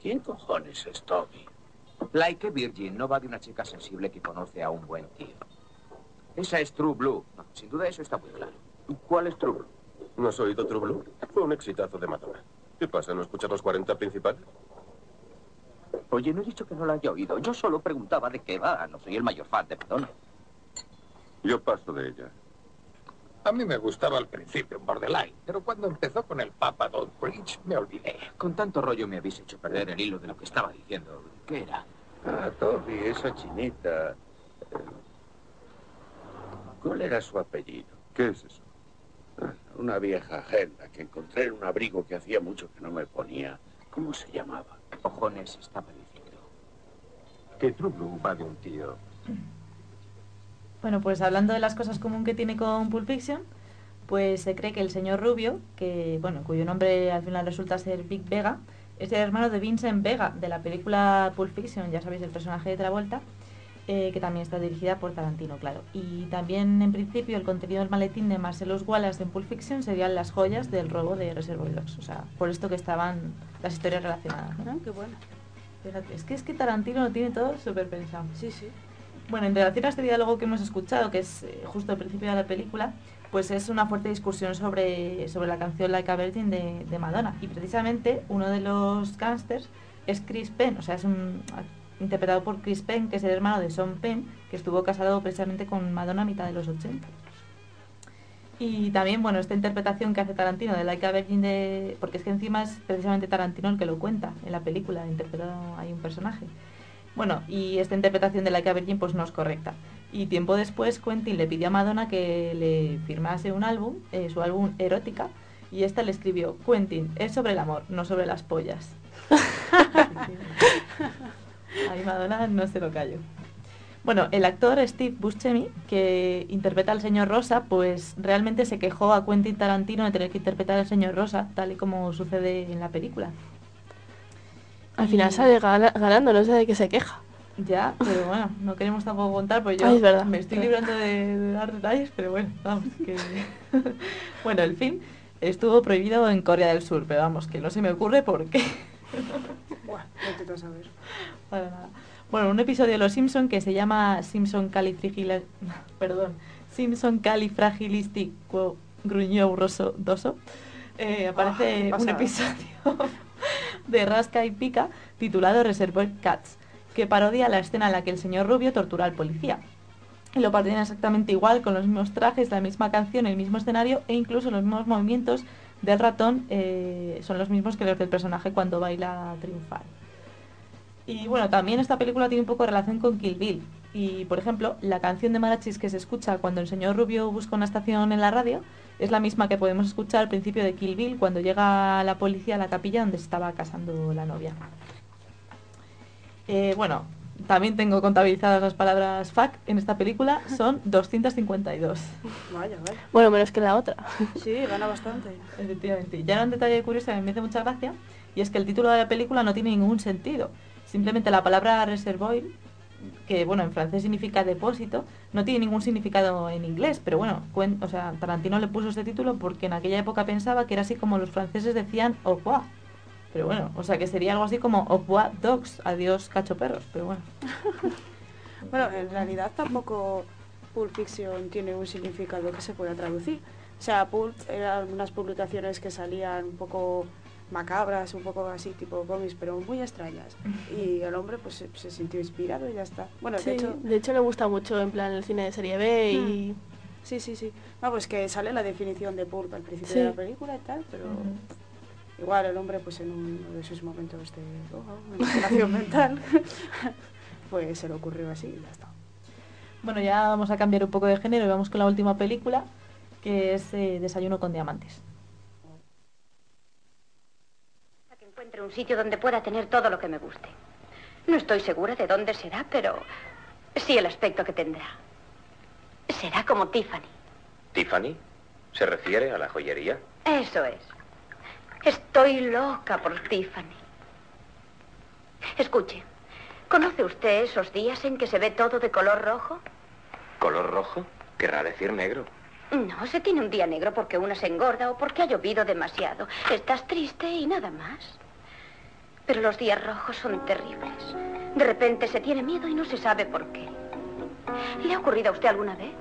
¿Quién cojones es Toby? Like a Virgin no va de una chica sensible que conoce a un buen tío. Esa es True Blue. No, sin duda eso está muy claro. ¿Cuál es True Blue? ¿No has oído True Blue? Fue un exitazo de Madonna. ¿Qué pasa? ¿No escuchas los 40 principales? Oye, no he dicho que no la haya oído. Yo solo preguntaba de qué va. No soy el mayor fan de Madonna. Yo paso de ella. A mí me gustaba al principio Borderline, pero cuando empezó con el Papa Don't Preach me olvidé. Con tanto rollo me habéis hecho perder el hilo de lo que estaba diciendo. ¿Qué era? Ah, Toby, esa chinita. Eh, ¿Cuál era su apellido? ¿Qué es eso? Una vieja agenda que encontré en un abrigo que hacía mucho que no me ponía. ¿Cómo se llamaba? Cojones estaba diciendo. Que True Blue va de un tío. Bueno, pues hablando de las cosas común que tiene con Pulp Fiction, pues se cree que el señor Rubio, que bueno, cuyo nombre al final resulta ser Big Vega, es el hermano de Vincent Vega de la película Pulp Fiction, ya sabéis el personaje de Travolta, eh, que también está dirigida por Tarantino, claro. Y también en principio el contenido del maletín de Marcellus Wallace en Pulp Fiction serían las joyas del robo de Reservoir Dogs, o sea, por esto que estaban las historias relacionadas. ¿no? Ah, qué bueno. Fíjate, es que es que Tarantino lo tiene todo súper pensado. Sí, sí. Bueno, en relación a este diálogo que hemos escuchado, que es eh, justo al principio de la película, pues es una fuerte discusión sobre, sobre la canción Like a Virgin de, de Madonna. Y precisamente uno de los gángsters es Chris Penn, o sea, es un, interpretado por Chris Penn, que es el hermano de Sean Penn, que estuvo casado precisamente con Madonna a mitad de los 80. Y también, bueno, esta interpretación que hace Tarantino de Like a Virgin de... Porque es que encima es precisamente Tarantino el que lo cuenta en la película, interpretado ahí un personaje. Bueno, y esta interpretación de Like a Virgin pues no es correcta. Y tiempo después Quentin le pidió a Madonna que le firmase un álbum, eh, su álbum Erótica, y esta le escribió, Quentin, es sobre el amor, no sobre las pollas. Ahí Madonna no se lo cayó. Bueno, el actor Steve Buscemi, que interpreta al señor Rosa, pues realmente se quejó a Quentin Tarantino de tener que interpretar al señor Rosa, tal y como sucede en la película. Al Y- final sale gana- ganando, no sé de qué se queja. Ya, pero bueno, no queremos tampoco contar, pues yo Ay, es verdad. me estoy librando de, de dar detalles, pero bueno, vamos, que... bueno, el film estuvo prohibido en Corea del Sur, pero vamos, que no se me ocurre por qué. Buah, no te vas a ver. Nada. Bueno, un episodio de Los Simpson que se llama Simpson Califragila... Perdón, Simpson Califragilistic Gruñoso Doso. eh, aparece Ah, un episodio de Rasca y Pica titulado Reservoir Cats, que parodia la escena en la que el señor Rubio tortura al policía. Y lo parten exactamente igual, con los mismos trajes, la misma canción, el mismo escenario e incluso los mismos movimientos del ratón eh, son los mismos que los del personaje cuando baila triunfal. Y bueno, también esta película tiene un poco de relación con Kill Bill. Y por ejemplo, la canción de Marachis que se escucha cuando el señor Rubio busca una estación en la radio es la misma que podemos escuchar al principio de Kill Bill cuando llega la policía a la capilla donde se estaba casando la novia. Eh, bueno, también tengo contabilizadas las palabras fuck en esta película, son 252. Vaya, vaya. Bueno, menos que la otra. Sí, gana bastante. Efectivamente. Ya era un detalle curioso que me hace mucha gracia, y es que el título de la película no tiene ningún sentido. Simplemente la palabra reservoir, que bueno, en francés significa depósito, no tiene ningún significado en inglés, pero bueno, o sea, Tarantino le puso este título porque en aquella época pensaba que era así como los franceses decían au revoir. Pero bueno, o sea que sería algo así como au revoir dogs, adiós cacho perros, pero bueno. Bueno, en realidad tampoco Pulp Fiction tiene un significado que se pueda traducir. O sea, Pulp eran unas publicaciones que salían un poco macabras, un poco así, tipo cómics, pero muy extrañas. Y el hombre pues se, se sintió inspirado y ya está. Bueno, Sí, de hecho... de hecho le gusta mucho en plan el cine de serie B y... Sí, sí, sí. No, pues que sale la definición de pulp al principio Sí. de la película y tal, pero igual el hombre pues en uno de sus momentos de oh, imaginación mental, pues se le ocurrió así y ya está. Bueno, ya vamos a cambiar un poco de género y vamos con la última película, que es eh, Desayuno con Diamantes. Un sitio donde pueda tener todo lo que me guste. No estoy segura de dónde será, pero sí el aspecto que tendrá. Será como Tiffany. ¿Tiffany? ¿Se refiere a la joyería? Eso es. Estoy loca por Tiffany. Escuche, ¿conoce usted esos días en que se ve todo de color rojo? ¿Color rojo? Querrá decir negro. No, se tiene un día negro porque una se engorda o porque ha llovido demasiado. Estás triste y nada más. Pero los días rojos son terribles. De repente se tiene miedo y no se sabe por qué. ¿Le ha ocurrido a usted alguna vez?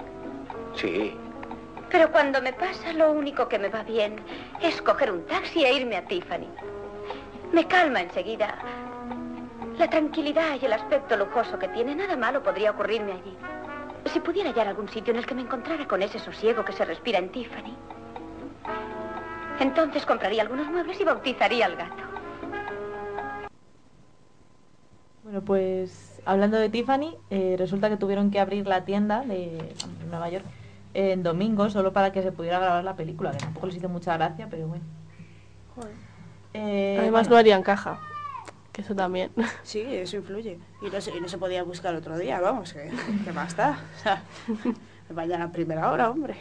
Sí. Pero cuando me pasa, lo único que me va bien es coger un taxi e irme a Tiffany. Me calma enseguida. La tranquilidad y el aspecto lujoso que tiene, nada malo podría ocurrirme allí. Si pudiera hallar algún sitio en el que me encontrara con ese sosiego que se respira en Tiffany, entonces compraría algunos muebles y bautizaría al gato. Bueno, pues hablando de Tiffany, eh, resulta que tuvieron que abrir la tienda de en Nueva York en domingo solo para que se pudiera grabar la película, que tampoco les hizo mucha gracia, pero bueno. Eh, Además bueno. no harían caja, que eso también. Sí, eso influye. Y no se, y no se podía buscar otro día, vamos, que, que más da. O sea, vayan a primera hora, hombre.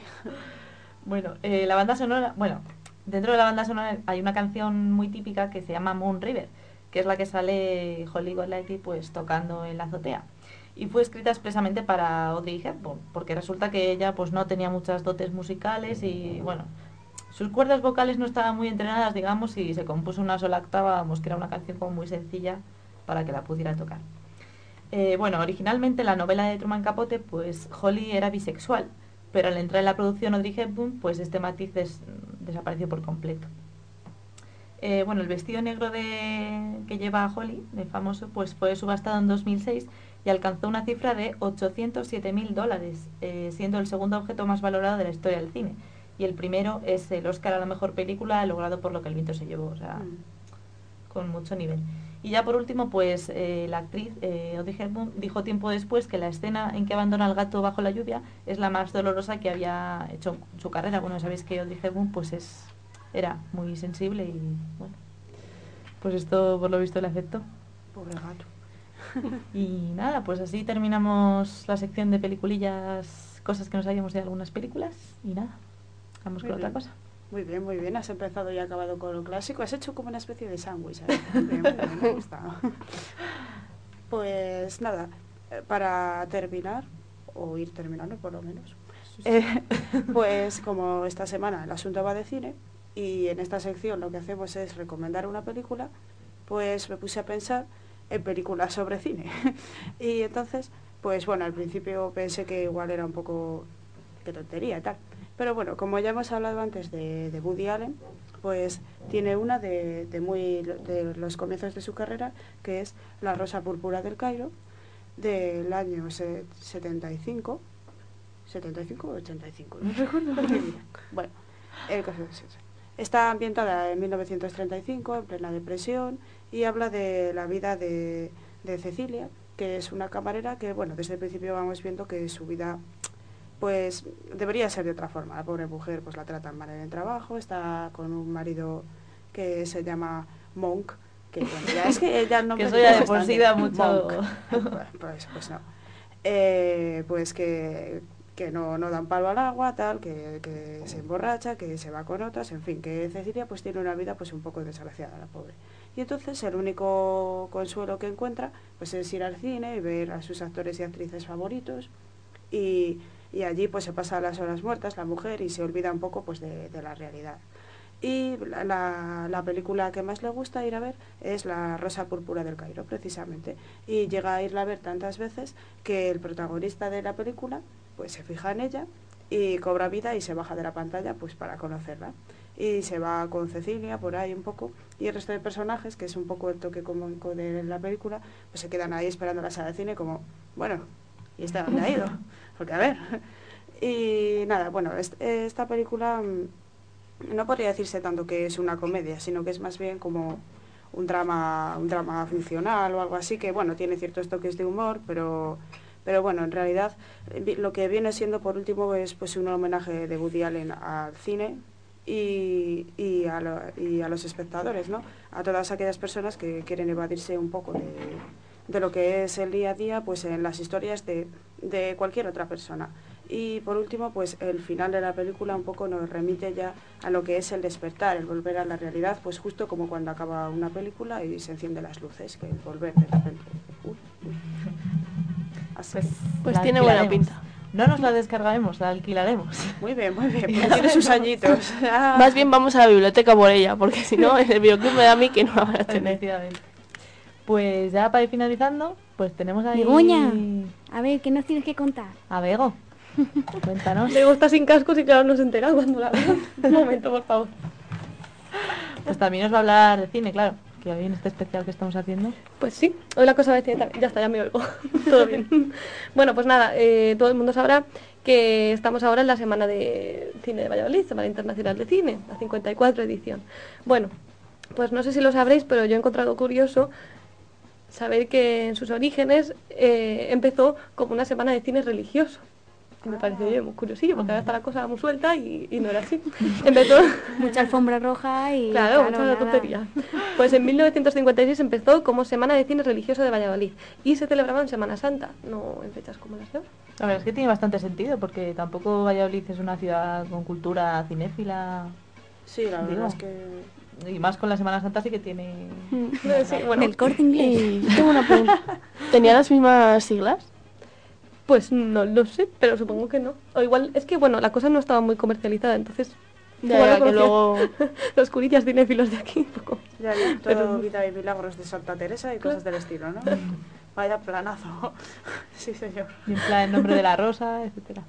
Bueno, eh, la banda sonora, bueno, dentro de la banda sonora hay una canción muy típica que se llama Moon River, que es la que sale Holly Golightly pues tocando en la azotea. Y fue escrita expresamente para Audrey Hepburn, porque resulta que ella pues no tenía muchas dotes musicales y bueno, sus cuerdas vocales no estaban muy entrenadas, digamos, y se compuso una sola octava, vamos, que era una canción como muy sencilla para que la pudiera tocar. Eh, bueno, originalmente la novela de Truman Capote, pues Holly era bisexual, pero al entrar en la producción Audrey Hepburn, pues este matiz des- desapareció por completo. Eh, bueno, el vestido negro de, que lleva Holly, de famoso, pues fue subastado en 2006 y alcanzó una cifra de 807 mil dólares, eh, siendo el segundo objeto más valorado de la historia del cine. Y el primero es el Oscar a la mejor película logrado por lo que el viento se llevó, o sea, con mucho nivel. Y ya por último, pues eh, la actriz eh, Audrey Hepburn dijo tiempo después que la escena en que abandona al gato bajo la lluvia es la más dolorosa que había hecho en su carrera. Bueno, sabéis que Audrey Hepburn pues es, era muy sensible y bueno, pues esto por lo visto le afectó. Pobre gato. Y nada, pues así terminamos la sección de peliculillas, cosas que no sabíamos de algunas películas y nada, vamos Muy con otra cosa. Muy bien, muy bien. Has empezado y acabado con lo clásico. Has hecho como una especie de sándwich. Pues nada, eh, para terminar, o ir terminando por lo menos, eh, pues como esta semana el asunto va de cine y en esta sección lo que hacemos es recomendar una película, pues me puse a pensar en películas sobre cine. y entonces, pues bueno, al principio pensé que igual era un poco de tontería y tal. Pero bueno, como ya hemos hablado antes de, de Woody Allen, pues tiene una de, de muy de los comienzos de su carrera, que es La Rosa Púrpura del Cairo, del año se- 75. 75 o 85, no recuerdo. Bueno, el caso es ese. Está ambientada en 1935, en plena depresión, y habla de la vida de, de Cecilia, que es una camarera que, bueno, desde el principio vamos viendo que su vida pues debería ser de otra forma. La pobre mujer pues la tratan mal en el trabajo, está con un marido que se llama Monk, que bueno, ya es que ya el nombre Que eso ya de por sí bastante- da mucho- Monk. Pues, pues no. Eh, pues que que no, no dan palo al agua, tal, que, que se emborracha, que se va con otras, en fin, que Cecilia pues tiene una vida pues un poco desgraciada, la pobre. Y entonces el único consuelo que encuentra pues es ir al cine y ver a sus actores y actrices favoritos y, y allí pues se pasa las horas muertas la mujer y se olvida un poco pues de, de la realidad. Y la, la- la película que más le gusta ir a ver es La Rosa Púrpura del Cairo, precisamente. Y llega a irla a ver tantas veces que el protagonista de la película pues se fija en ella y cobra vida y se baja de la pantalla pues para conocerla. Y se va con Cecilia por ahí un poco y el resto de personajes, que es un poco el toque cómico de la película, pues se quedan ahí esperando la sala de cine como, bueno, ¿y esta dónde ha ido? Porque a ver. Y nada, bueno, est- esta película mm, no podría decirse tanto que es una comedia, sino que es más bien como un drama, un drama funcional o algo así, que bueno, tiene ciertos toques de humor, pero, pero bueno, en realidad eh, lo que viene siendo por último es pues un homenaje de Woody Allen al cine y, y, a, lo- y a los espectadores, ¿no? A todas aquellas personas que quieren evadirse un poco de, de lo que es el día a día, pues en las historias de, de cualquier otra persona. Y por último, pues el final de la película un poco nos remite ya a lo que es el despertar, el volver a la realidad, pues justo como cuando acaba una película y se encienden las luces, que el volver de repente. Así Pues La tiene buena pinta. No nos la descargaremos, la alquilaremos. Muy bien, muy bien, porque tiene sus añitos. Ah. Más bien vamos a la biblioteca por ella, porque si no, en el videoclub me da a mí que no la van a tener. Pues ya para ir finalizando, pues tenemos ahí... Begoña, a ver, ¿qué nos tienes que contar? A Bego. Cuéntanos. Le gusta sin cascos y claro, no se entera cuando la. Un momento, por favor. Pues también nos va a hablar de cine, claro. Que hoy en este especial que estamos haciendo. Pues sí, hoy la cosa de cine también. Ya está, ya me oigo. Todo bien. Bueno, pues nada, eh, todo el mundo sabrá que estamos ahora en la Semana de Cine de Valladolid, Semana Internacional de Cine, la 54 edición. Bueno, pues no sé si lo sabréis, pero yo he encontrado curioso saber que en sus orígenes eh, empezó como una semana de cine religioso. Y me pareció muy curiosillo, porque ahora está la cosa muy suelta y, y no era así. Empezó... Mucha alfombra roja y... Claro, mucha nada. tontería. Pues en 1956 empezó como Semana de Cine Religioso de Valladolid y se celebraba en Semana Santa, no en fechas como las de ahora. La verdad es que tiene bastante sentido, porque tampoco Valladolid es una ciudad con cultura cinéfila. Sí, la verdad digo. es que... Y más con la Semana Santa sí que tiene... Sí, bueno. El corte inglés. Y tengo una pregunta. ¿Tenía las mismas siglas? Pues no lo sé, pero supongo que no. O igual, es que bueno, la cosa no estaba muy comercializada, entonces... Ya, ya, que luego... Los curillas cinéfilos de aquí, un poco. Ya, ya, Pero- todo vida y milagros de Santa Teresa y cosas del estilo, ¿no? Vaya planazo. sí, señor. Y en plan el nombre de la rosa, etcétera.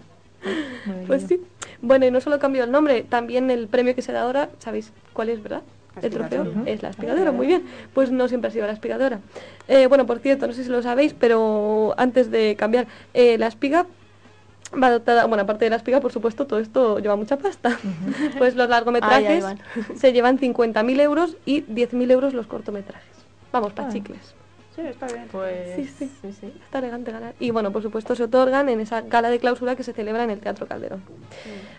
Muy Pues bien. sí. Bueno, y no solo cambió el nombre, también el premio que se da ahora, ¿sabéis cuál es, verdad? El trofeo es la espigadora, muy bien. Pues no siempre ha sido la espigadora. Eh, bueno, por cierto, no sé si lo sabéis, pero antes de cambiar, eh, la espiga va dotada, bueno, aparte de la espiga, por supuesto, todo esto lleva mucha pasta. Pues los largometrajes se llevan 50.000 euros y 10.000 euros los cortometrajes. Vamos, para Ah. chicles. Sí, está bien. Pues Sí, sí. sí, sí. Está elegante ganar. Y bueno, por supuesto se otorgan en esa gala de clausura que se celebra en el Teatro Calderón.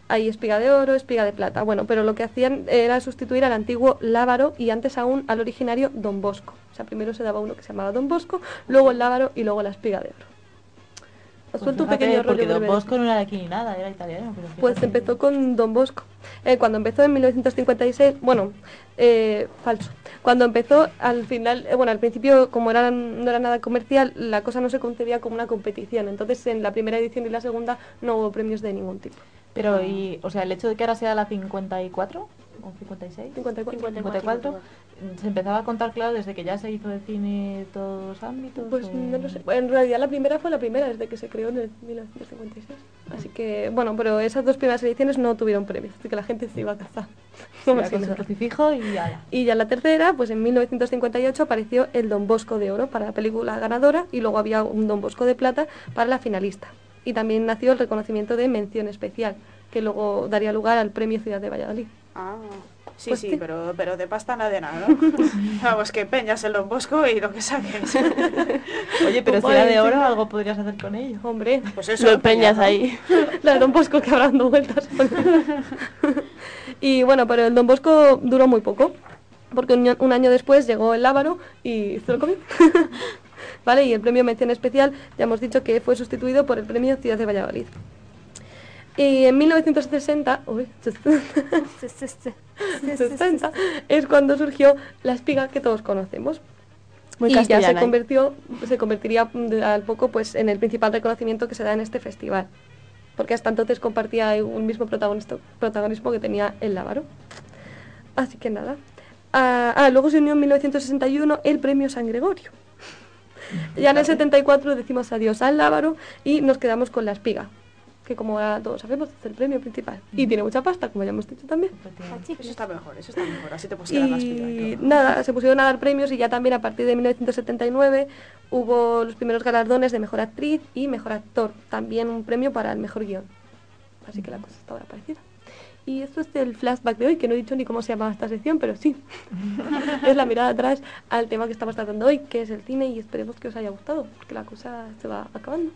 Hay espiga de oro, espiga de plata. Bueno, pero lo que hacían era sustituir al antiguo lábaro y antes aún al originario Don Bosco. O sea, primero se daba uno que se llamaba Don Bosco, luego el lábaro y luego la espiga de oro. Pues suelto un fíjate, pequeño rollo Porque Don. Bosco no era de aquí ni nada, era italiano. Pero Pues empezó con Don Bosco. Eh, cuando empezó en 1956, bueno, eh, falso. Cuando empezó, al final, eh, bueno, al principio, como era, no era nada comercial, la cosa no se concebía como una competición. Entonces, en la primera edición y la segunda no hubo premios de ningún tipo. Pero, y, o sea, el hecho de que ahora sea la 54 o 56, 54. 54, se empezaba a contar, claro, desde que ya se hizo de cine todos los ámbitos. Pues o- no lo sé. En realidad la primera fue la primera desde que se creó en el 1956. Así que, bueno, pero esas dos primeras ediciones no tuvieron premios, así que la gente se iba a cazar. Como si con crucifijo y ala. Y ya en la tercera, pues en 1958 apareció el Don Bosco de Oro para la película ganadora y luego había un Don Bosco de Plata para la finalista. Y también nació el reconocimiento de mención especial, que luego daría lugar al Premio Ciudad de Valladolid. Ah, sí, Pues sí, pero, pero de pasta nada de nada, ¿no? Vamos, que peñas el Don Bosco y lo que saques. Oye, pero si era de oro, algo podrías hacer con ello. Hombre, Pues eso, Lo empeñas ¿no? ahí. la de Don Bosco que habrá dando vueltas. y bueno, pero el Don Bosco duró muy poco, porque un, un año después llegó el Lábaro y se lo comió. ¿Vale? Y el premio mención especial, ya hemos dicho que fue sustituido por el premio Ciudad de Valladolid. Y en 1960, uy, 60, es cuando surgió la espiga que todos conocemos. Muy y ya se convirtió, se convertiría de- al poco pues en el principal reconocimiento que se da en este festival. Porque hasta entonces compartía un mismo protagonismo que tenía el lábaro. Así que nada. Ah, ah, luego se unió en 1961 el premio San Gregorio. Ya en el 74 decimos adiós al lábaro y nos quedamos con la espiga, que como ya todos sabemos es el premio principal. Y tiene mucha pasta, como ya hemos dicho también. Eso está mejor, eso está mejor. Así te puedes quedar las. Y nada, se pusieron a dar premios y ya también a partir de 1979 hubo los primeros galardones de mejor actriz y mejor actor. También un premio para el mejor guion. Así que la cosa está ahora parecida. Y esto es el flashback de hoy, que no he dicho ni cómo se llama esta sección, pero sí. es la mirada atrás al tema que estamos tratando hoy, que es el cine, y esperemos que os haya gustado, porque la cosa se va acabando.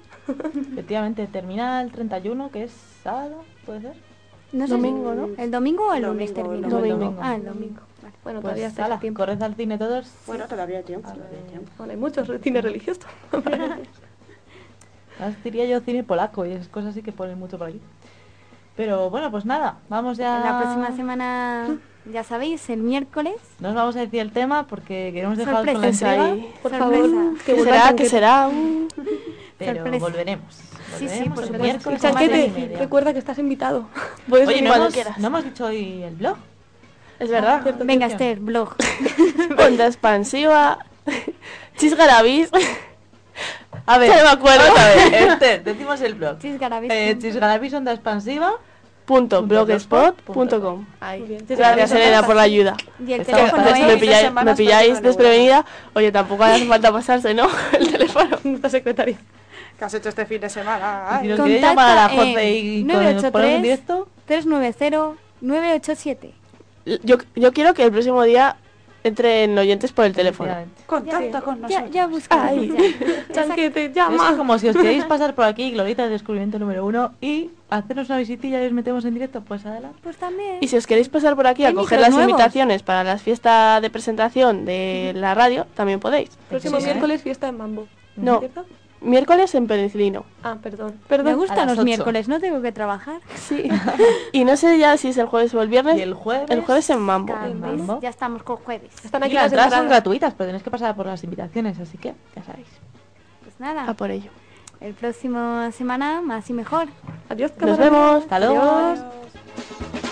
Efectivamente, termina el 31, que es sábado, ¿puede ser? No sé, Domingo, ¿no? ¿El domingo o el Domingo, lunes termina? no, el domingo. Ah, el domingo. Vale. Bueno, Pues todavía está tiempo. corred al cine todos. Bueno, todavía hay tiempo. todavía hay tiempo. Bueno, hay muchos cines religiosos. Más diría yo cine polaco y esas cosas así que ponen mucho por aquí. Pero bueno, pues nada, vamos ya. La próxima semana, ya sabéis, el miércoles. No os vamos a decir el tema porque queremos dejaros con la. Ahí. Por Sorpresa. favor, ¿Qué vuelva será? ¿Qué chanquete. será? Pero Sorpresa. volveremos. Sí, sí, por el supuesto. miércoles Chanquete, recuerda que estás invitado. Puedes Oye, no cuando hemos, quieras. no hemos dicho hoy el blog. Es verdad. Cierto, Venga. Esther, blog. Onda expansiva. Chisgarabis. A ver, me acuerdo. vamos a ver, Esther, decimos el blog. Chisgarabis. Eh, Chisgarabis Onda Expansiva. Punto blogspot.com. Ahí. Gracias, Elena, por la ayuda. Y el Está- teléfono ¿Ves? es... Me pilláis, me la desprevenida. Oye, tampoco hace falta pasarse, ¿no? El teléfono. Nuestra secretaria. ¿Qué has hecho este fin de semana? Si queréis llamar a la José y con- ponemos en 983 directo. 390 987. Yo, yo quiero que el próximo día entren oyentes por el teléfono. Contacta con Ya, nosotros. ya ya. Chanquete, llama. como si os queréis pasar por aquí, Glorita del descubrimiento número uno, y hacernos una visitilla y os metemos en directo, pues adelante. Pues también. Y si os queréis pasar por aquí a coger las nuevos. invitaciones para las fiestas de presentación de la radio, también podéis. Próximo Sí, sí. miércoles fiesta en Mambo. No. ¿Cierto? Miércoles en Penicilino. Ah, perdón. Me Perdón. A gustan los miércoles, no tengo que trabajar. Sí. y no sé ya si es el jueves o el viernes. Y el jueves. El jueves en Mambo. Ya estamos con jueves. Están Y aquí las las entradas son gratuitas, pero tenéis que pasar por las invitaciones, así que ya sabéis. Pues nada, A por ello. el próximo semana más y mejor. Adiós, Nos vemos. Hasta luego. Adiós.